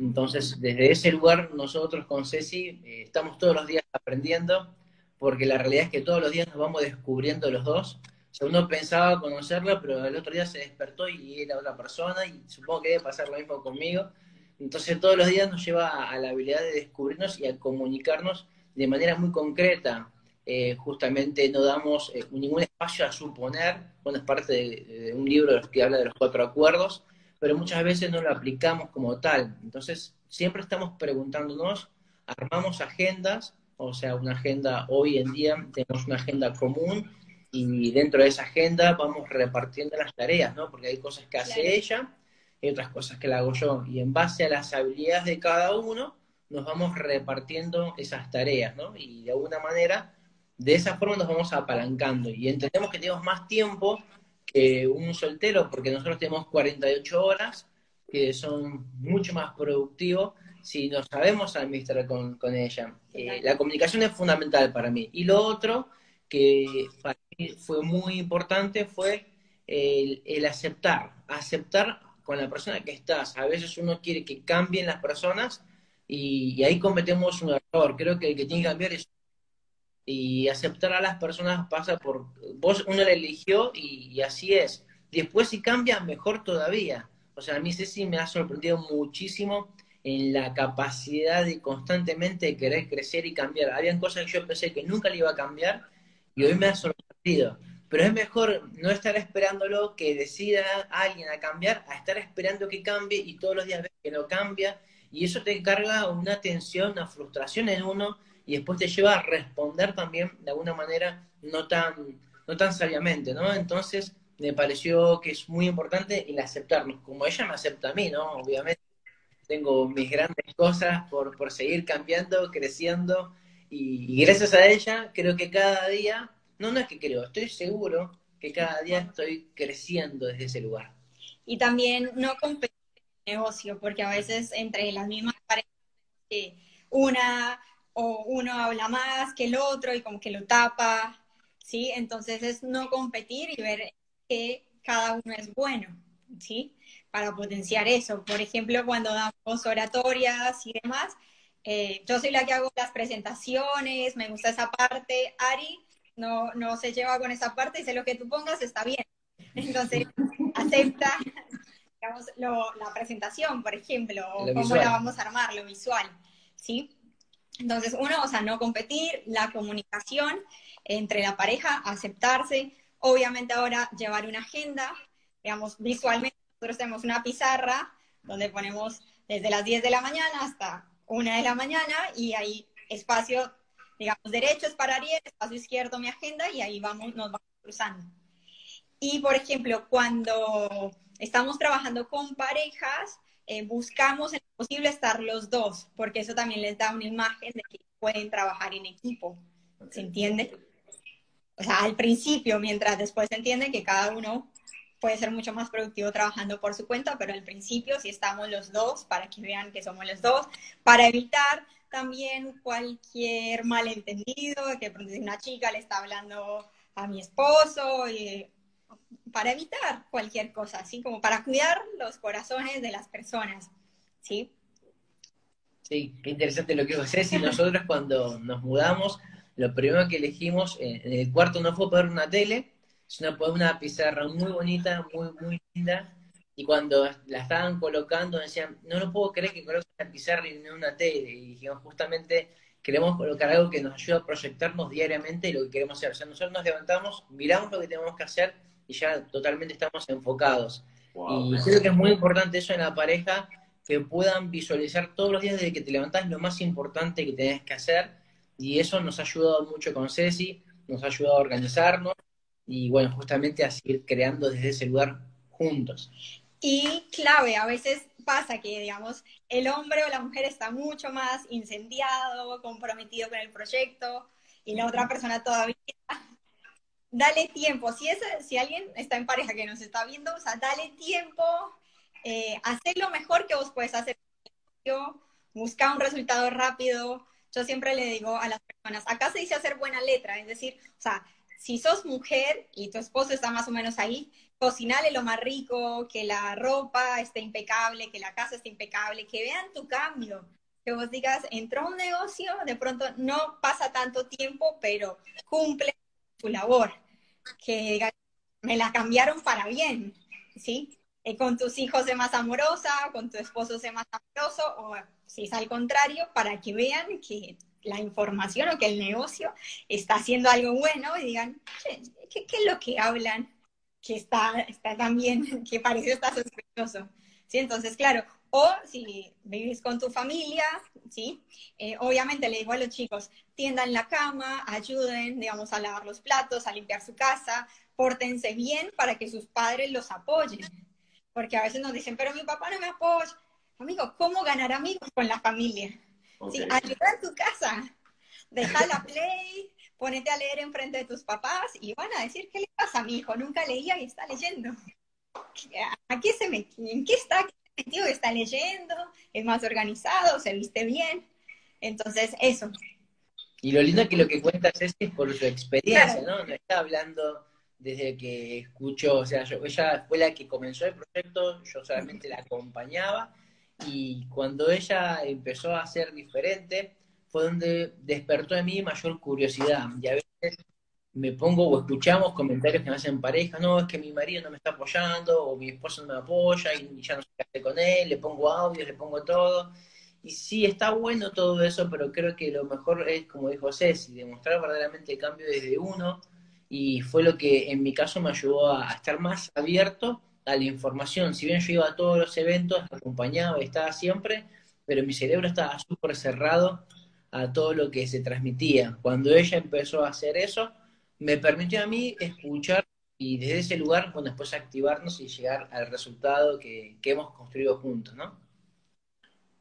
Entonces, desde ese lugar, nosotros con Ceci eh, estamos todos los días aprendiendo, porque la realidad es que todos los días nos vamos descubriendo los dos uno pensaba conocerla, pero el otro día se despertó y era otra persona, y supongo que debe pasar lo mismo conmigo. Entonces todos los días nos lleva a, la habilidad de descubrirnos y a comunicarnos de manera muy concreta. Eh, justamente no damos eh, ningún espacio a suponer, bueno, es parte de, un libro que habla de los cuatro acuerdos, pero muchas veces no lo aplicamos como tal. Entonces siempre estamos preguntándonos, armamos agendas, o sea, una agenda hoy en día, tenemos una agenda común y dentro de esa agenda vamos repartiendo las tareas, ¿no? Porque hay cosas que hace ella, hay otras cosas que la hago yo. Y en base a las habilidades de cada uno, nos vamos repartiendo esas tareas, ¿no? Y de alguna manera, de esa forma nos vamos apalancando. Y entendemos que tenemos más tiempo que un soltero, porque nosotros tenemos 48 horas, que son mucho más productivos si nos sabemos administrar con, ella. Eh, la comunicación es fundamental para mí. Y lo otro que para fue muy importante fue el, aceptar, aceptar con la persona que estás. A veces uno quiere que cambien las personas y, ahí cometemos un error. Creo que el que tiene que cambiar es y aceptar a las personas pasa por vos uno la eligió y, así es. Después si cambia mejor todavía. O sea, a mí Ceci me ha sorprendido muchísimo en la capacidad de constantemente querer crecer y cambiar. Habían cosas que yo pensé que nunca le iba a cambiar y hoy me ha sorprendido. Pero es mejor no estar esperándolo que decida alguien a cambiar, a estar esperando que cambie y todos los días ver que no cambia. Y eso te carga una tensión, una frustración en uno y después te lleva a responder también de alguna manera no tan, no tan sabiamente, ¿no? Entonces me pareció que es muy importante el aceptarnos, como ella me acepta a mí, ¿no? Obviamente tengo mis grandes cosas por, por seguir cambiando, creciendo, y, gracias a ella creo que cada día, no, no es que creo, estoy seguro que cada día estoy creciendo desde ese lugar. Y también no competir en el negocio, porque a veces entre las mismas parejas, una o uno habla más que el otro y como que lo tapa, ¿sí? Entonces es no competir y ver que cada uno es bueno, ¿sí? para potenciar eso. Por ejemplo, cuando damos oratorias y demás, eh, yo soy la que hago las presentaciones, me gusta esa parte. Ari no, no se lleva con esa parte, dice lo que tú pongas está bien. Entonces, acepta digamos, la presentación, por ejemplo, o cómo la vamos a armar, lo visual, ¿sí? Entonces, uno, o sea, no competir, la comunicación entre la pareja, aceptarse, obviamente ahora llevar una agenda, digamos, visualmente nosotros tenemos una pizarra donde ponemos desde las 10 de la mañana hasta 1 de la mañana y hay espacio, digamos, derecho es para Ariel, espacio izquierdo mi agenda y ahí vamos, nos vamos cruzando. Y, por ejemplo, cuando estamos trabajando con parejas, eh, buscamos en lo posible estar los dos, porque eso también les da una imagen de que pueden trabajar en equipo. ¿Se entiende? O sea, al principio, mientras después se entiende que cada uno puede ser mucho más productivo trabajando por su cuenta, pero al principio si estamos los dos, para que vean que somos los dos, para evitar también cualquier malentendido, que si una chica le está hablando a mi esposo, y para evitar cualquier cosa, así como para cuidar los corazones de las personas, ¿sí? Sí, qué interesante lo que vos decís. nosotros cuando nos mudamos, lo primero que elegimos en el cuarto no fue poner una tele, es una, una pizarra muy bonita, muy, muy linda. Y cuando la estaban colocando, decían, no lo puedo creer que coloquen una pizarra y no una tele. Y dijimos, justamente queremos colocar algo que nos ayude a proyectarnos diariamente lo que queremos hacer. O sea, nosotros nos levantamos, miramos lo que tenemos que hacer y ya totalmente estamos enfocados. y creo que es muy importante eso en la pareja, que puedan visualizar todos los días desde que te levantás lo más importante que tenés que hacer. Y eso nos ha ayudado mucho con Ceci, nos ha ayudado a organizarnos y bueno, justamente a seguir creando desde ese lugar juntos. Y clave, a veces pasa que, digamos, el hombre o la mujer está mucho más incendiado, comprometido con el proyecto, y la otra persona todavía. Dale tiempo. Si, es, si alguien está en pareja que nos está viendo, o sea, dale tiempo, eh, hacer lo mejor que vos puedes hacer. Busca un resultado rápido. Yo siempre le digo a las personas, acá se dice hacer buena letra, es decir, o sea, si sos mujer y tu esposo está más o menos ahí, cocinale lo más rico, que la ropa esté impecable, que la casa esté impecable, que vean tu cambio, que vos digas, entró un negocio, de pronto no pasa tanto tiempo, pero cumple su labor, que me la cambiaron para bien, ¿sí? Eh, con tus hijos sé más amorosa, con tu esposo sé más amoroso, o si es al contrario, para que vean que la información o que el negocio está haciendo algo bueno y digan, ¿qué, es lo que hablan? Que está, está también, que parece estar sospechoso. ¿Sí? Entonces, claro, o si vivís con tu familia, ¿sí? Eh, obviamente le digo a los chicos, tiendan la cama, ayuden, digamos, a lavar los platos, a limpiar su casa, pórtense bien para que sus padres los apoyen. porque a veces nos dicen, pero mi papá no me apoya. Amigo, ¿cómo ganar amigos con la familia? Sí, ayuda en tu casa, deja la play, ponete a leer enfrente de tus papás y van a decir, ¿qué le pasa a mi hijo? Nunca leía y está leyendo. ¿A qué se me, ¿En qué está? ¿Qué sentido está leyendo? ¿Es más organizado? ¿Se viste bien? Entonces, eso. Y lo lindo que lo que cuentas es, por su experiencia, ¿no? No está hablando desde que escuchó, o sea, ella fue la que comenzó el proyecto, yo solamente la acompañaba y cuando ella empezó a ser diferente, fue donde despertó en mí mayor curiosidad. Y a veces me pongo o escuchamos comentarios que me hacen pareja, no, es que mi marido no me está apoyando, o mi esposo no me apoya y ya no sé qué hacer con él, le pongo audios, le pongo todo. Y sí, está bueno todo eso, pero creo que lo mejor es, como dijo Ceci, demostrar verdaderamente el cambio desde uno, y fue lo que en mi caso me ayudó a, estar más abierto a la información. Si bien yo iba a todos los eventos, acompañaba, estaba siempre, pero mi cerebro estaba súper cerrado a todo lo que se transmitía. Cuando ella empezó a hacer eso, me permitió a mí escuchar y desde ese lugar, bueno, después activarnos y llegar al resultado que, que hemos construido juntos, ¿no?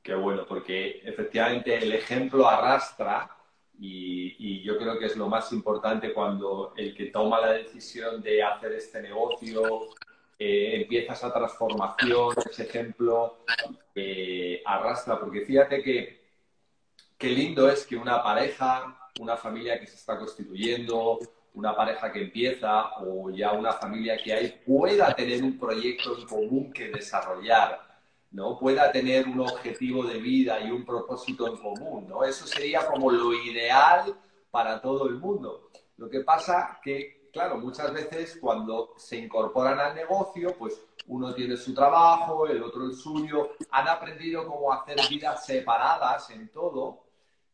Qué bueno, porque efectivamente el ejemplo arrastra y, yo creo que es lo más importante cuando el que toma la decisión de hacer este negocio eh, empieza esa transformación, ese ejemplo eh, arrastra, porque fíjate que qué lindo es que una pareja, una familia que se está constituyendo, una pareja que empieza o ya una familia que hay pueda tener un proyecto en común que desarrollar ¿no? pueda tener un objetivo de vida y un propósito en común, ¿no? Eso sería como lo ideal para todo el mundo. Lo que pasa que, claro, muchas veces cuando se incorporan al negocio, pues uno tiene su trabajo, el otro el suyo, han aprendido cómo hacer vidas separadas en todo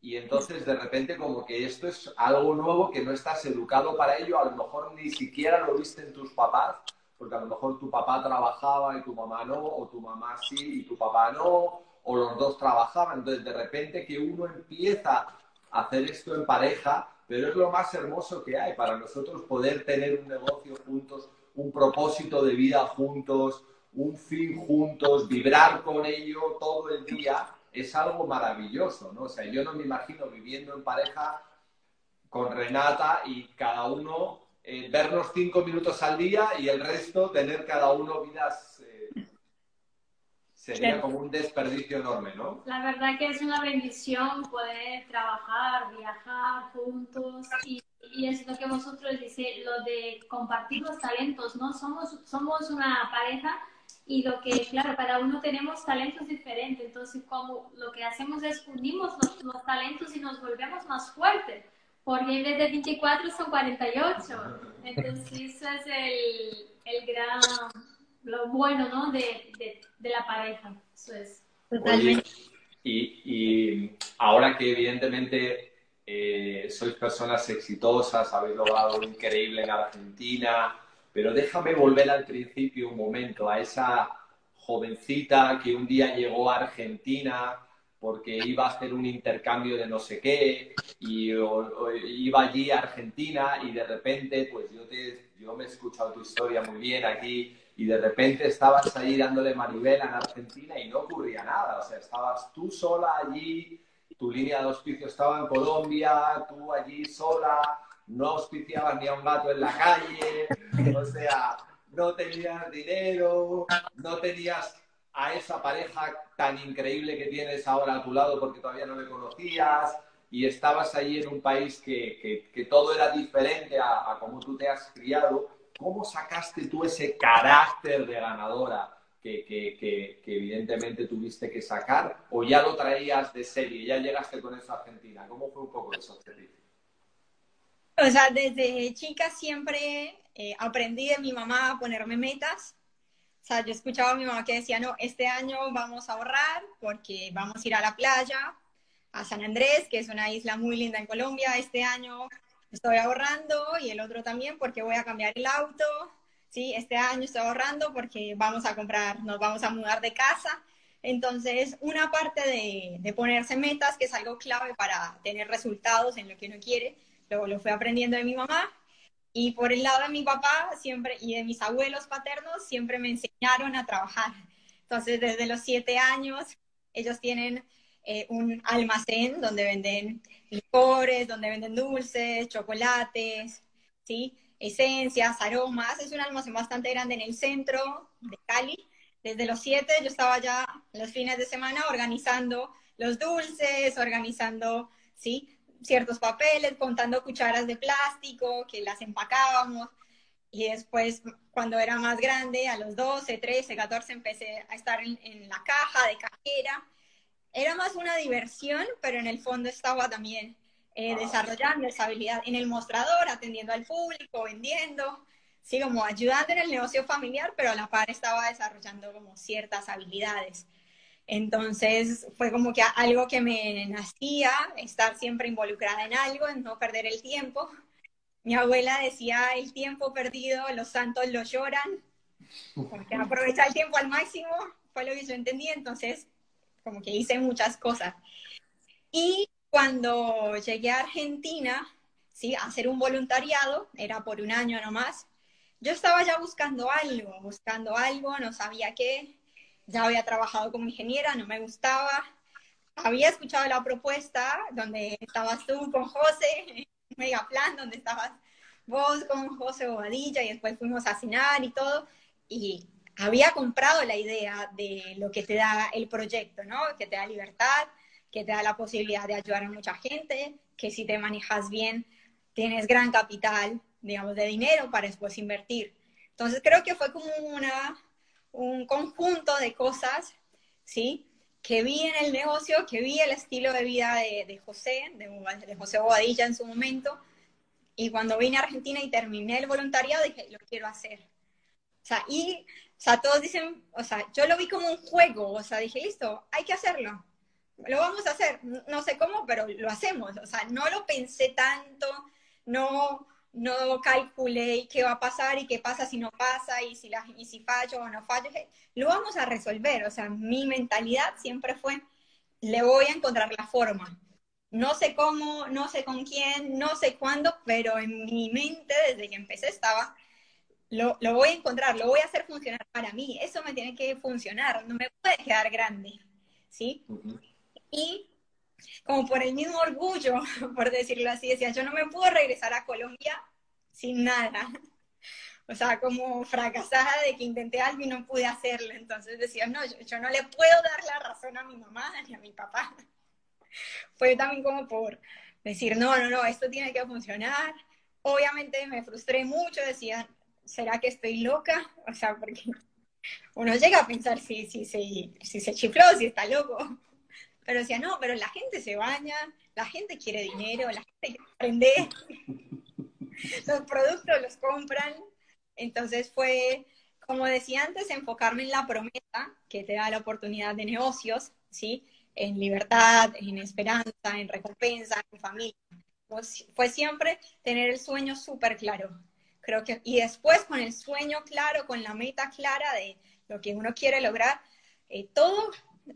y entonces de repente como que esto es algo nuevo que no estás educado para ello, a lo mejor ni siquiera lo viste en tus papás porque a lo mejor tu papá trabajaba y tu mamá no, o tu mamá sí y tu papá no, o los dos trabajaban. Entonces, de repente que uno empieza a hacer esto en pareja, pero es lo más hermoso que hay para nosotros poder tener un negocio juntos, un propósito de vida juntos, un fin juntos, vibrar con ello todo el día, es algo maravilloso, ¿no? O sea, yo no me imagino viviendo en pareja con Renata y cada uno eh, vernos cinco minutos al día y el resto tener cada uno vidas. Eh, sería como un desperdicio enorme, ¿no? La verdad que es una bendición poder trabajar, viajar juntos y, y es lo que vosotros dice lo de compartir los talentos, ¿no? Somos, somos una pareja y lo que, claro, cada uno tenemos talentos diferentes, entonces como lo que hacemos es unimos los, los talentos y nos volvemos más fuertes porque en vez de 24 son 48. Entonces, eso es el, el gran, lo bueno, ¿no? De, de, la pareja. Eso es. Totalmente. y, y, ahora que evidentemente eh, sois personas exitosas, habéis logrado lo increíble en Argentina, pero déjame volver al principio un momento, a esa jovencita que un día llegó a Argentina porque iba a hacer un intercambio de no sé qué y iba allí a Argentina y de repente, pues yo, te, yo me he escuchado tu historia muy bien aquí y de repente estabas ahí dándole manivela en Argentina y no ocurría nada, o sea, estabas tú sola allí, tu línea de auspicio estaba en Colombia, tú allí sola, no auspiciabas ni a un gato en la calle, o sea, no tenías dinero, no tenías a esa pareja tan increíble que tienes ahora a tu lado porque todavía no le conocías y estabas ahí en un país que, que, todo era diferente a, a cómo tú te has criado, ¿cómo sacaste tú ese carácter de ganadora que, que, evidentemente tuviste que sacar o ya lo traías de serie, ya llegaste con eso a Argentina? ¿Cómo fue un poco eso? O sea, desde chica siempre eh, aprendí de mi mamá a ponerme metas o sea, yo escuchaba a mi mamá que decía, no, este año vamos a ahorrar porque vamos a ir a la playa, a San Andrés, que es una isla muy linda en Colombia. Este año estoy ahorrando y el otro también porque voy a cambiar el auto. Sí, este año estoy ahorrando porque vamos a comprar, nos vamos a mudar de casa. Entonces, una parte de, de ponerse metas, que es algo clave para tener resultados en lo que uno quiere, luego lo fui aprendiendo de mi mamá. Y por el lado de mi papá siempre y de mis abuelos paternos siempre me enseñaron a trabajar. Entonces, desde los siete años, ellos tienen eh, un almacén donde venden licores, donde venden dulces, chocolates, ¿sí? esencias, aromas. Es un almacén bastante grande en el centro de Cali. Desde los siete yo estaba ya los fines de semana organizando los dulces, organizando ¿sí? Ciertos papeles, contando cucharas de plástico que las empacábamos. Y después, cuando era más grande, a los 12, 13, 14, empecé a estar en, en la caja de cajera era más una diversión, pero en el fondo estaba también eh, desarrollando esa habilidad en el mostrador, atendiendo al público, vendiendo, sí, como ayudando en el negocio familiar, pero a la par estaba desarrollando como ciertas habilidades. Entonces fue como que algo que me nacía, estar siempre involucrada en algo, en no perder el tiempo. Mi abuela decía, el tiempo perdido, los santos lo lloran, porque aprovechar el tiempo al máximo, fue lo que yo entendí, entonces como que hice muchas cosas. Y cuando llegué a Argentina, ¿sí? a hacer un voluntariado, era por un año nomás, yo estaba ya buscando algo, buscando algo, no sabía qué, ya había trabajado como ingeniera, no me gustaba, había escuchado la propuesta donde estabas tú con José, Mega Plan, donde estabas vos con José Bobadilla y después fuimos a cenar y todo, y había comprado la idea de lo que te da el proyecto, ¿no? Que te da libertad, que te da la posibilidad de ayudar a mucha gente, que si te manejas bien, tienes gran capital, digamos, de dinero para después invertir. Entonces creo que fue como una, un conjunto de cosas, ¿sí? Que vi en el negocio, que vi el estilo de vida de, José, de, de José Bobadilla en su momento, y cuando vine a Argentina y terminé el voluntariado, dije, lo quiero hacer. O sea, y o sea, todos dicen, o sea, yo lo vi como un juego, o sea, dije, listo, hay que hacerlo. Lo vamos a hacer, no sé cómo, pero lo hacemos. O sea, no lo pensé tanto, no, no calculé qué va a pasar y qué pasa si no pasa y si, la, y si fallo o no fallo. Lo vamos a resolver. O sea, mi mentalidad siempre fue, le voy a encontrar la forma. No sé cómo, no sé con quién, no sé cuándo, pero en mi mente desde que empecé estaba, lo, lo, voy a encontrar, lo voy a hacer funcionar para mí, eso me tiene que funcionar, no me puede quedar grande, ¿sí? Y como por el mismo orgullo, por decirlo así, decía, yo no me puedo regresar a Colombia sin nada. O sea, como fracasada de que intenté algo y no pude hacerlo. Entonces decía, no, yo, no le puedo dar la razón a mi mamá ni a mi papá. Fue también como por decir, no, no, no, esto tiene que funcionar. Obviamente me frustré mucho, decía, ¿será que estoy loca? O sea, porque uno llega a pensar si, si, si, si se chifló, si está loco. Pero decía, no, pero la gente se baña, la gente quiere dinero, la gente quiere aprender, los productos los compran. Entonces fue, como decía antes, enfocarme en la promesa que te da la oportunidad de negocios, ¿sí? En libertad, en esperanza, en recompensa, en familia. Pues fue siempre tener el sueño súper claro, Creo que, y después con el sueño claro, con la meta clara de lo que uno quiere lograr, eh, todo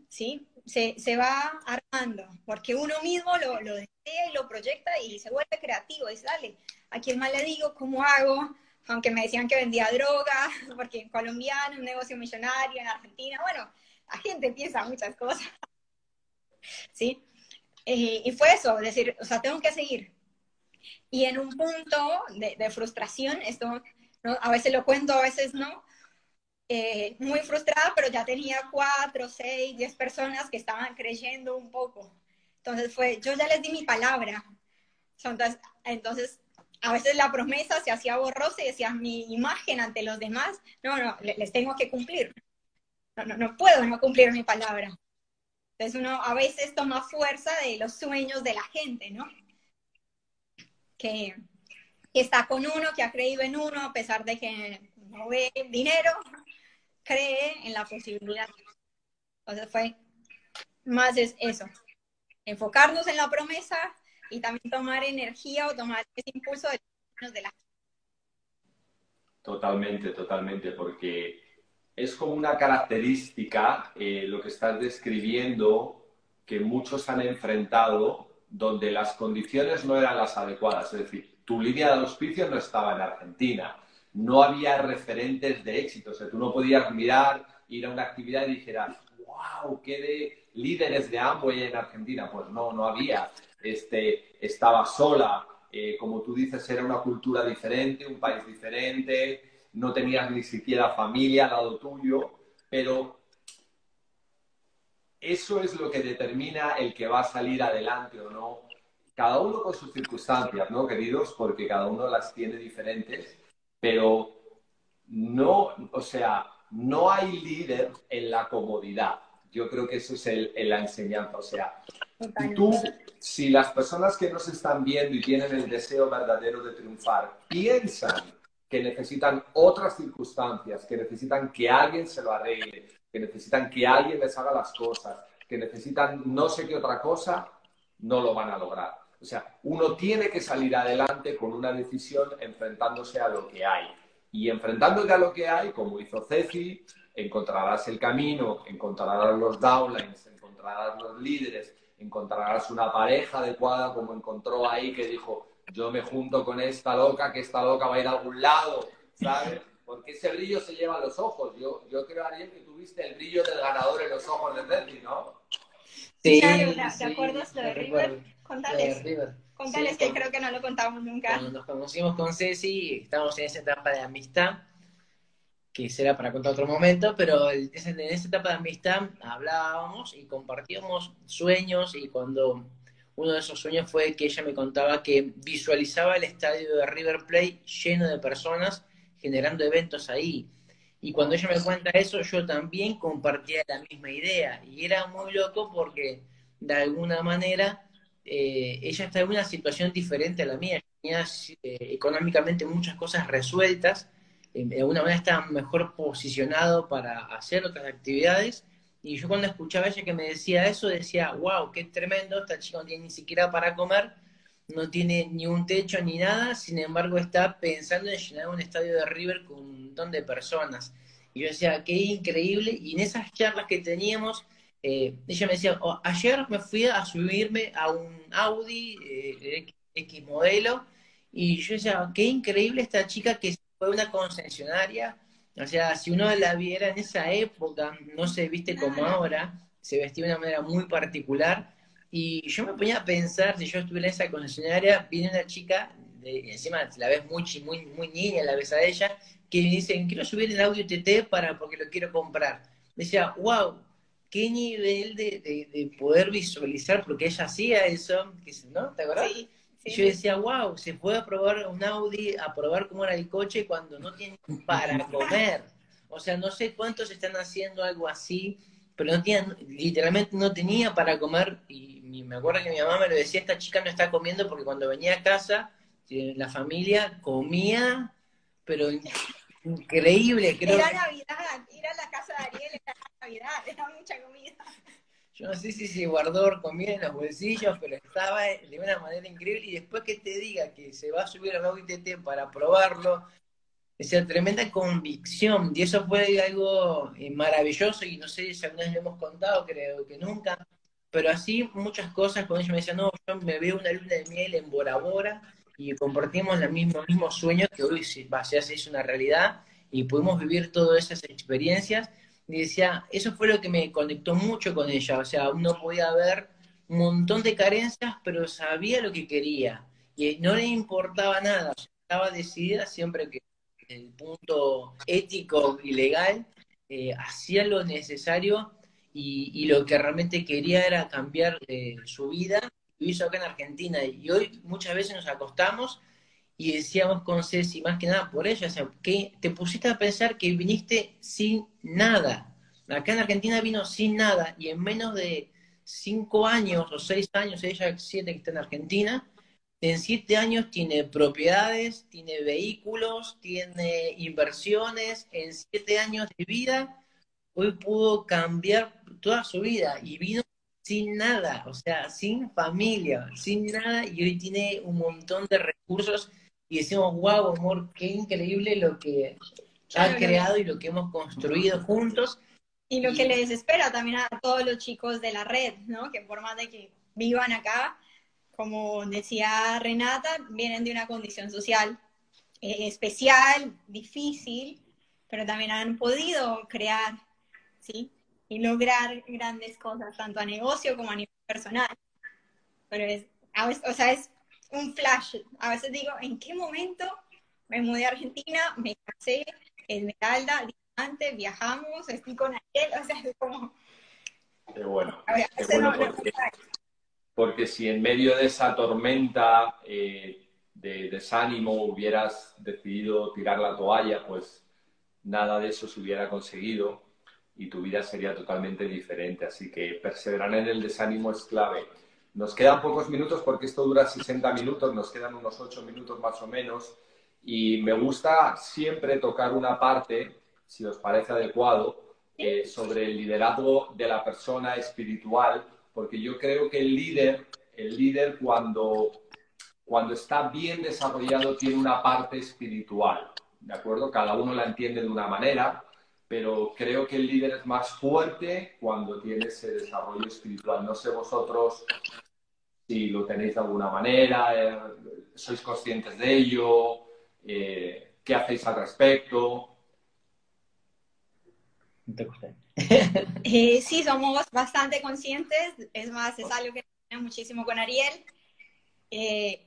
¿sí? Se, se, va armando, porque uno mismo lo, lo desea y lo proyecta y se vuelve creativo. Dice, dale, ¿a quién más le digo? ¿Cómo hago? Aunque me decían que vendía droga, porque en colombiano, un negocio millonario, en Argentina, bueno, la gente piensa muchas cosas. ¿Sí? Eh, y fue eso, decir, o sea, tengo que seguir, y en un punto de, frustración, esto a veces lo cuento, a veces no, eh, muy frustrada, pero ya tenía cuatro, seis, diez personas que estaban creyendo un poco. Entonces fue, yo ya les di mi palabra. Entonces, entonces a veces la promesa se hacía borrosa y decía mi imagen ante los demás, no, no, les tengo que cumplir. No, no, no puedo no cumplir mi palabra. Entonces uno a veces toma fuerza de los sueños de la gente, ¿no? que, está con uno, que ha creído en uno, a pesar de que no ve dinero, cree en la posibilidad. Entonces fue más es eso, enfocarnos en la promesa y también tomar energía o tomar ese impulso de, de la Totalmente, totalmente, porque es como una característica eh, lo que estás describiendo que muchos han enfrentado donde las condiciones no eran las adecuadas. Es decir, tu línea de auspicio no estaba en Argentina. No había referentes de éxito. O sea, tú no podías mirar, ir a una actividad y dijeras, wow, qué de líderes de Amway en Argentina. Pues no, no había. Este, estaba sola. Eh, como tú dices, era una cultura diferente, un país diferente. No tenías ni siquiera familia al lado tuyo. Pero eso es lo que determina el que va a salir adelante o no cada uno con sus circunstancias, ¿no, queridos? Porque cada uno las tiene diferentes, pero no, o sea, no hay líder en la comodidad. Yo creo que eso es el, la enseñanza. O sea, tú, si las personas que nos están viendo y tienen el deseo verdadero de triunfar, piensan que necesitan otras circunstancias, que necesitan que alguien se lo arregle, que necesitan que alguien les haga las cosas, que necesitan no sé qué otra cosa, no lo van a lograr. O sea, uno tiene que salir adelante con una decisión enfrentándose a lo que hay. Y enfrentándote a lo que hay, como hizo Ceci, encontrarás el camino, encontrarás los downlines, encontrarás los líderes, encontrarás una pareja adecuada como encontró ahí que dijo, yo me junto con esta loca, que esta loca va a ir a algún lado, ¿sabes? Porque ese brillo se lleva a los ojos. Yo, yo creo, Ariel, que tuviste el brillo del ganador en los ojos de Ceci, ¿no? Sí, ¿te acuerdas de River? Contales. Contales que creo que no lo contamos nunca. Cuando nos conocimos con Ceci, estábamos en esa etapa de amistad, que será para contar otro momento, pero en esa etapa de amistad hablábamos y compartíamos sueños y cuando uno de esos sueños fue que ella me contaba que visualizaba el estadio de River Plate lleno de personas generando eventos ahí. Y cuando ella me cuenta eso, yo también compartía la misma idea. Y era muy loco porque, de alguna manera, eh, ella está en una situación diferente a la mía. Tenía eh, económicamente muchas cosas resueltas, eh, de alguna manera estaba mejor posicionado para hacer otras actividades. Y yo cuando escuchaba a ella que me decía eso, decía, wow, qué tremendo, esta chica no tiene ni siquiera para comer, no tiene ni un techo ni nada, sin embargo está pensando en llenar un estadio de River con un montón de personas. Y yo decía, qué increíble. Y en esas charlas que teníamos, eh, ella me decía, oh, ayer me fui a subirme a un Audi eh, X modelo y yo decía, qué increíble esta chica que fue una concesionaria. O sea, si uno la viera en esa época, no se viste como ahora, se vestía de una manera muy particular. Y yo me ponía a pensar, si yo estuviera en esa concesionaria, viene una chica, de, encima la ves muy, muy, muy niña, la ves a ella, que me dice, quiero subir el Audi TT para, porque lo quiero comprar. Decía, wow, qué nivel de, poder visualizar, porque ella hacía eso, ¿no? ¿Te acuerdas? Sí, yo decía, wow, se puede probar un Audi, a probar cómo era el coche cuando no tienen para comer. O sea, no sé cuántos están haciendo algo así, pero no tienen, literalmente no tenía para comer. Y me acuerdo que mi mamá me lo decía, esta chica no está comiendo porque cuando venía a casa, eh, la familia comía, pero increíble. Creo era Navidad, ir a la casa de Ariel era Navidad, era mucha comida. Yo no sé si se guardó comida en los bolsillos, pero estaba de una manera increíble. Y después que te diga que se va a subir al nuevo ITT para probarlo, esa tremenda convicción. Y eso fue algo eh, maravilloso. Y no sé si alguna vez lo hemos contado, creo que nunca. Pero así muchas cosas, cuando ella me decía, no, yo me veo una luna de miel en Bora Bora y compartimos el mismo, mismo sueño que hoy se, se hace una realidad y pudimos vivir todas esas experiencias. Y decía, eso fue lo que me conectó mucho con ella. O sea, uno podía ver un montón de carencias, pero sabía lo que quería. Y no le importaba nada. estaba decidida siempre que el punto ético y legal eh, hacía lo necesario y, lo que realmente quería era cambiar eh, su vida lo hizo acá en Argentina. Y hoy muchas veces nos acostamos y decíamos con Ceci, más que nada por ella, o sea, que te pusiste a pensar que viniste sin nada. Acá en Argentina vino sin nada y en menos de cinco años o seis años, ella siete que está en Argentina, en siete años tiene propiedades, tiene vehículos, tiene inversiones, en siete años de vida, hoy pudo cambiar toda su vida y vino sin nada, o sea, sin familia, sin nada, y hoy tiene un montón de recursos y decimos, wow, amor, qué increíble lo que ha creado y lo que hemos construido juntos. Y lo que les espera también a todos los chicos de la red, ¿no? Que por más de que vivan acá, como decía Renata, vienen de una condición social eh, especial, difícil, pero también han podido crear, ¿sí? Y lograr grandes cosas, tanto a negocio como a nivel personal. Pero es, o sea, es un flash. A veces digo, ¿en qué momento me mudé a Argentina, me casé, Esmeralda, diamante, viajamos, estoy con aquel, o sea, es como... Qué bueno. porque, si en medio de esa tormenta eh, de desánimo hubieras decidido tirar la toalla, pues nada de eso se hubiera conseguido y tu vida sería totalmente diferente. Así que perseverar en el desánimo es clave. Nos quedan pocos minutos porque esto dura 60 minutos, nos quedan unos 8 minutos más o menos y me gusta siempre tocar una parte, si os parece adecuado, eh, sobre el liderazgo de la persona espiritual, porque yo creo que el líder, el líder cuando, cuando está bien desarrollado tiene una parte espiritual, ¿de acuerdo? Cada uno la entiende de una manera, pero creo que el líder es más fuerte cuando tiene ese desarrollo espiritual. No sé vosotros si lo tenéis de alguna manera, eh, sois conscientes de ello, eh, ¿Qué hacéis al respecto? eh, sí, somos bastante conscientes. Es más, es algo que tenemos muchísimo con Ariel. Eh,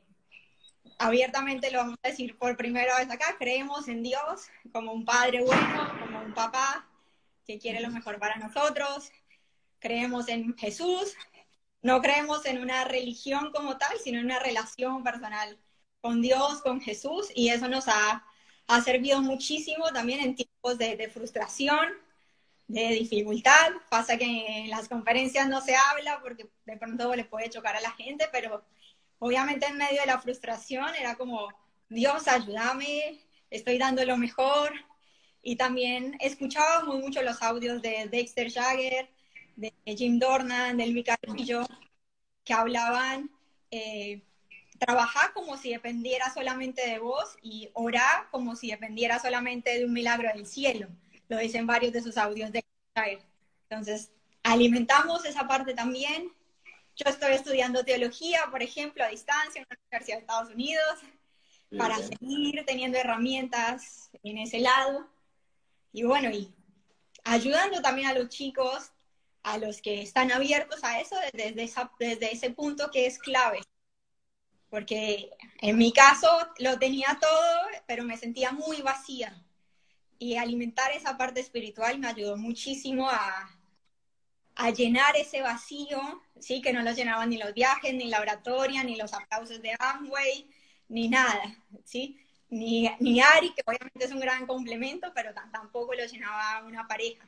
abiertamente lo vamos a decir por primera vez acá. Creemos en Dios como un padre bueno, un papá que quiere lo mejor para nosotros. Creemos en Jesús. No creemos en una religión como tal, sino en una relación personal con Dios, con Jesús, y eso nos ha, ha servido muchísimo también en tiempos de, de, frustración, de dificultad. Pasa que en las conferencias no se habla porque de pronto le puede chocar a la gente, pero obviamente en medio de la frustración era como, Dios, ayúdame, estoy dando lo mejor. Y también escuchábamos mucho los audios de Dexter Jagger, de Jim Dornan, del Vicarillo, que hablaban eh, trabajar como si dependiera solamente de vos y orar como si dependiera solamente de un milagro del cielo. Lo dicen varios de sus audios de Entonces, alimentamos esa parte también. Yo estoy estudiando teología, por ejemplo, a distancia en la Universidad de Estados Unidos, para seguir teniendo herramientas en ese lado. Y bueno, y ayudando también a los chicos, a los que están abiertos a eso desde, desde ese punto que es clave porque en mi caso lo tenía todo, pero me sentía muy vacía. Y alimentar esa parte espiritual me ayudó muchísimo a, a llenar ese vacío, ¿sí? que no lo llenaban ni los viajes, ni la oratoria, ni los aplausos de Amway, ni nada, ¿sí? Ni, ni Ari, que obviamente es un gran complemento, pero tampoco lo llenaba una pareja.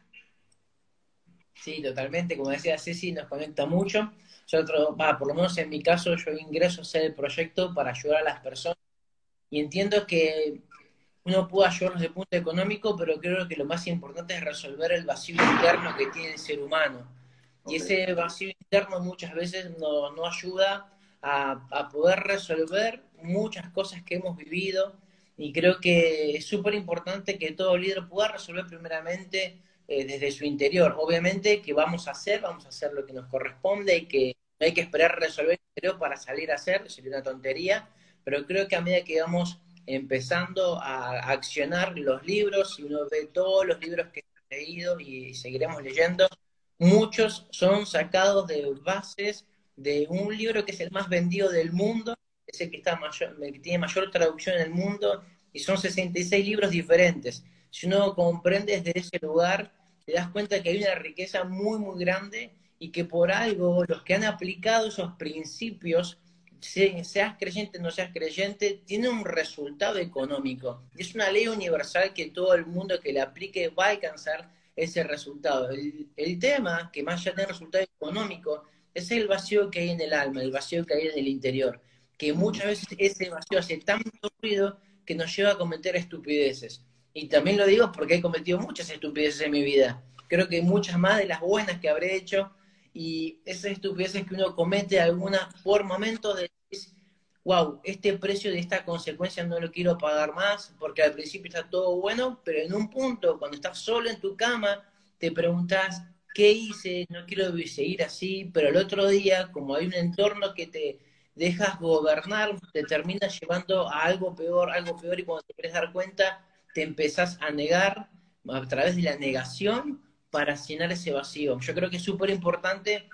Sí, totalmente, como decía Ceci, nos conecta mucho. Yo por lo menos en mi caso, yo ingreso a hacer el proyecto para ayudar a las personas y entiendo que uno puede ayudarlos desde el punto económico, pero creo que lo más importante es resolver el vacío interno que tiene el ser humano. Y ese vacío interno muchas veces no, no ayuda a, a, poder resolver muchas cosas que hemos vivido. Y creo que es súper importante que todo líder pueda resolver primeramente eh, desde su interior. Obviamente que vamos a hacer, vamos a hacer lo que nos corresponde y que no hay que esperar resolver creo para salir a hacer, sería una tontería, pero creo que a medida que vamos empezando a accionar los libros, si uno ve todos los libros que he leído y seguiremos leyendo, muchos son sacados de bases de un libro que es el más vendido del mundo, es el que, está que tiene mayor traducción en el mundo, y son 66 libros diferentes. Si uno comprende desde ese lugar, te das cuenta que hay una riqueza muy, muy grande y que por algo los que han aplicado esos principios, seas creyente o no seas creyente, tiene un resultado económico. Es una ley universal que todo el mundo que la aplique va a alcanzar ese resultado. El, tema, que más allá de resultado económico, es el vacío que hay en el alma, el vacío que hay en el interior, que muchas veces ese vacío hace tanto ruido que nos lleva a cometer estupideces. Y también lo digo porque he cometido muchas estupideces en mi vida. Creo que muchas más de las buenas que habré hecho y esas estupideces que uno comete alguna por momentos de wow, este precio de esta consecuencia no lo quiero pagar más, porque al principio está todo bueno, pero en un punto, cuando estás solo en tu cama, te preguntas, ¿qué hice? No quiero seguir así, pero el otro día, como hay un entorno que te dejas gobernar, te terminas llevando a algo peor, algo peor, y cuando te quieres dar cuenta, te empezás a negar a través de la negación para llenar ese vacío. Yo creo que es súper importante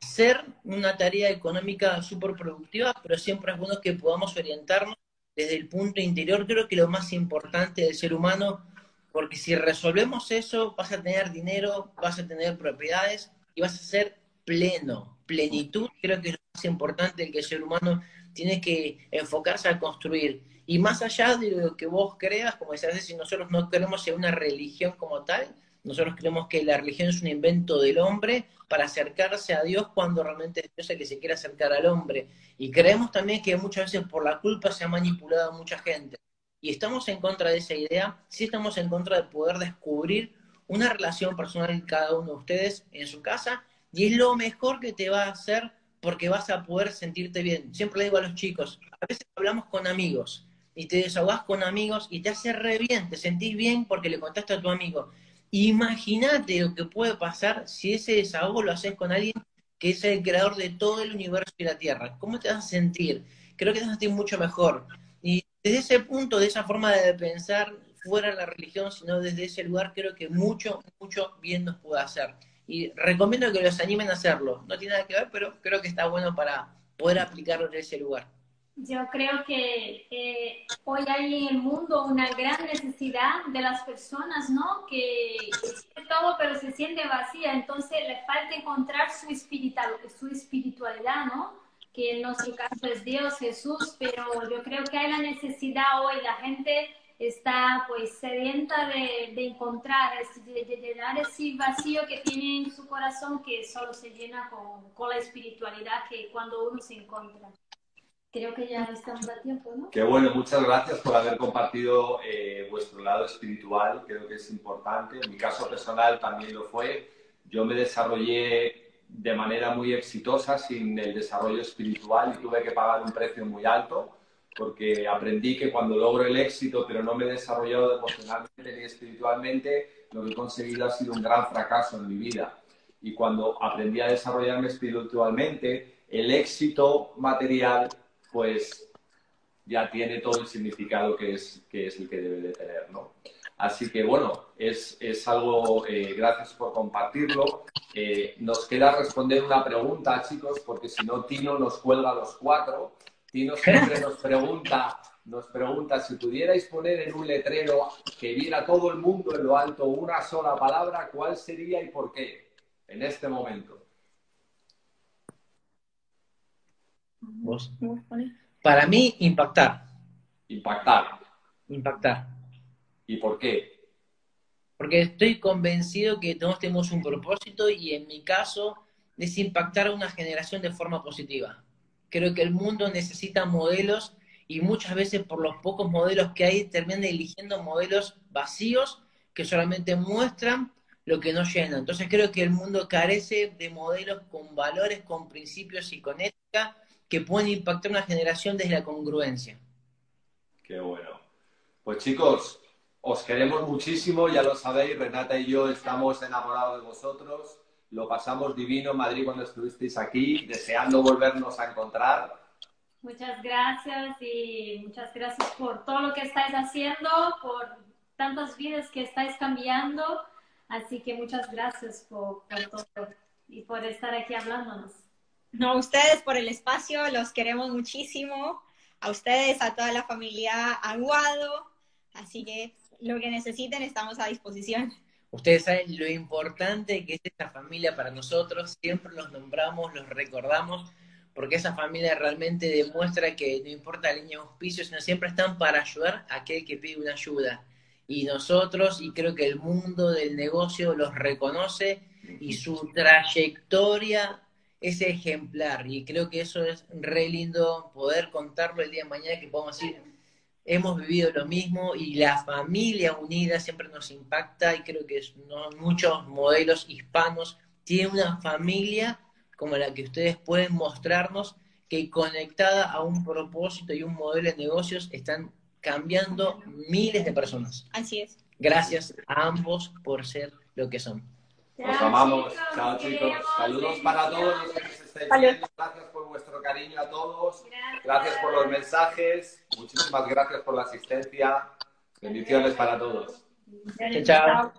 hacer una tarea económica súper productiva, pero siempre es bueno que podamos orientarnos desde el punto interior. Creo que lo más importante del ser humano, porque si resolvemos eso, vas a tener dinero, vas a tener propiedades y vas a ser pleno. Plenitud creo que es lo más importante que el ser humano tiene que enfocarse a construir. Y más allá de lo que vos creas, como decías, si nosotros no creemos en una religión como tal, nosotros creemos que la religión es un invento del hombre para acercarse a Dios cuando realmente es Dios el que se quiere acercar al hombre. Y creemos también que muchas veces por la culpa se ha manipulado a mucha gente. Y estamos en contra de esa idea, sí estamos en contra de poder descubrir una relación personal en cada uno de ustedes en su casa y es lo mejor que te va a hacer porque vas a poder sentirte bien. Siempre le digo a los chicos, a veces hablamos con amigos y te desahogás con amigos y te hace re bien, te sentís bien porque le contaste a tu amigo. Imagínate lo que puede pasar si ese desahogo lo haces con alguien que es el creador de todo el universo y la Tierra. ¿Cómo te vas a sentir? Creo que te vas a sentir mucho mejor. Y desde ese punto, de esa forma de pensar, fuera de la religión, sino desde ese lugar, creo que mucho, mucho bien nos puede hacer. Y recomiendo que los animen a hacerlo. No tiene nada que ver, pero creo que está bueno para poder aplicarlo en ese lugar. Yo creo que eh, hoy hay en el mundo una gran necesidad de las personas, ¿no? Que, todo, pero se siente vacía, entonces le falta encontrar su, espiritual, su espiritualidad, ¿no? Que en nuestro caso es Dios, Jesús, pero yo creo que hay la necesidad hoy, la gente está pues sedienta de, de encontrar, de, de, llenar ese vacío que tiene en su corazón que solo se llena con, con la espiritualidad que cuando uno se encuentra. Creo que ya estamos a tiempo, ¿no? Qué bueno, muchas gracias por haber compartido eh, vuestro lado espiritual, creo que es importante. En mi caso personal también lo fue. Yo me desarrollé de manera muy exitosa sin el desarrollo espiritual y tuve que pagar un precio muy alto porque aprendí que cuando logro el éxito pero no me he desarrollado emocionalmente ni espiritualmente, lo que he conseguido ha sido un gran fracaso en mi vida. Y cuando aprendí a desarrollarme espiritualmente, el éxito material pues ya tiene todo el significado que es, que es el que debe de tener, ¿no? Así que bueno, es, es algo, eh, gracias por compartirlo. Eh, nos queda responder una pregunta, chicos, porque si no, Tino nos cuelga a los cuatro. Tino siempre nos pregunta, nos pregunta si pudierais poner en un letrero que viera todo el mundo en lo alto una sola palabra, ¿cuál sería y por qué? En este momento. Para mí, impactar. Impactar. Impactar. ¿Y por qué? Porque estoy convencido que todos tenemos un propósito y en mi caso es impactar a una generación de forma positiva. Creo que el mundo necesita modelos y muchas veces por los pocos modelos que hay terminan eligiendo modelos vacíos que solamente muestran lo que no llena. Entonces creo que el mundo carece de modelos con valores, con principios y con ética que pueden impactar una generación desde la congruencia. Qué bueno. Pues chicos, os queremos muchísimo, ya lo sabéis, Renata y yo estamos enamorados de vosotros, lo pasamos divino en Madrid cuando estuvisteis aquí, deseando volvernos a encontrar. Muchas gracias y muchas gracias por todo lo que estáis haciendo, por tantas vidas que estáis cambiando, así que muchas gracias por, por todo y por estar aquí hablándonos. No, a ustedes por el espacio, los queremos muchísimo. A ustedes, a toda la familia Aguado. Así que lo que necesiten, estamos a disposición. Ustedes saben lo importante que es esta familia para nosotros. Siempre los nombramos, los recordamos, porque esa familia realmente demuestra que no importa la línea de auspicio, sino siempre están para ayudar a aquel que pide una ayuda. Y nosotros, y creo que el mundo del negocio los reconoce y su trayectoria es ejemplar y creo que eso es re lindo poder contarlo el día de mañana que podemos decir hemos vivido lo mismo y la familia unida siempre nos impacta y creo que muchos modelos hispanos tienen una familia como la que ustedes pueden mostrarnos que conectada a un propósito y un modelo de negocios están cambiando miles de personas. Así es. Gracias a ambos por ser lo que son. Os amamos. Chao, chicos. Saludos para todos los que viendo. Gracias vuestro cariño a todos. Gracias, por los mensajes. Muchísimas gracias por la asistencia. Bendiciones para todos. chao.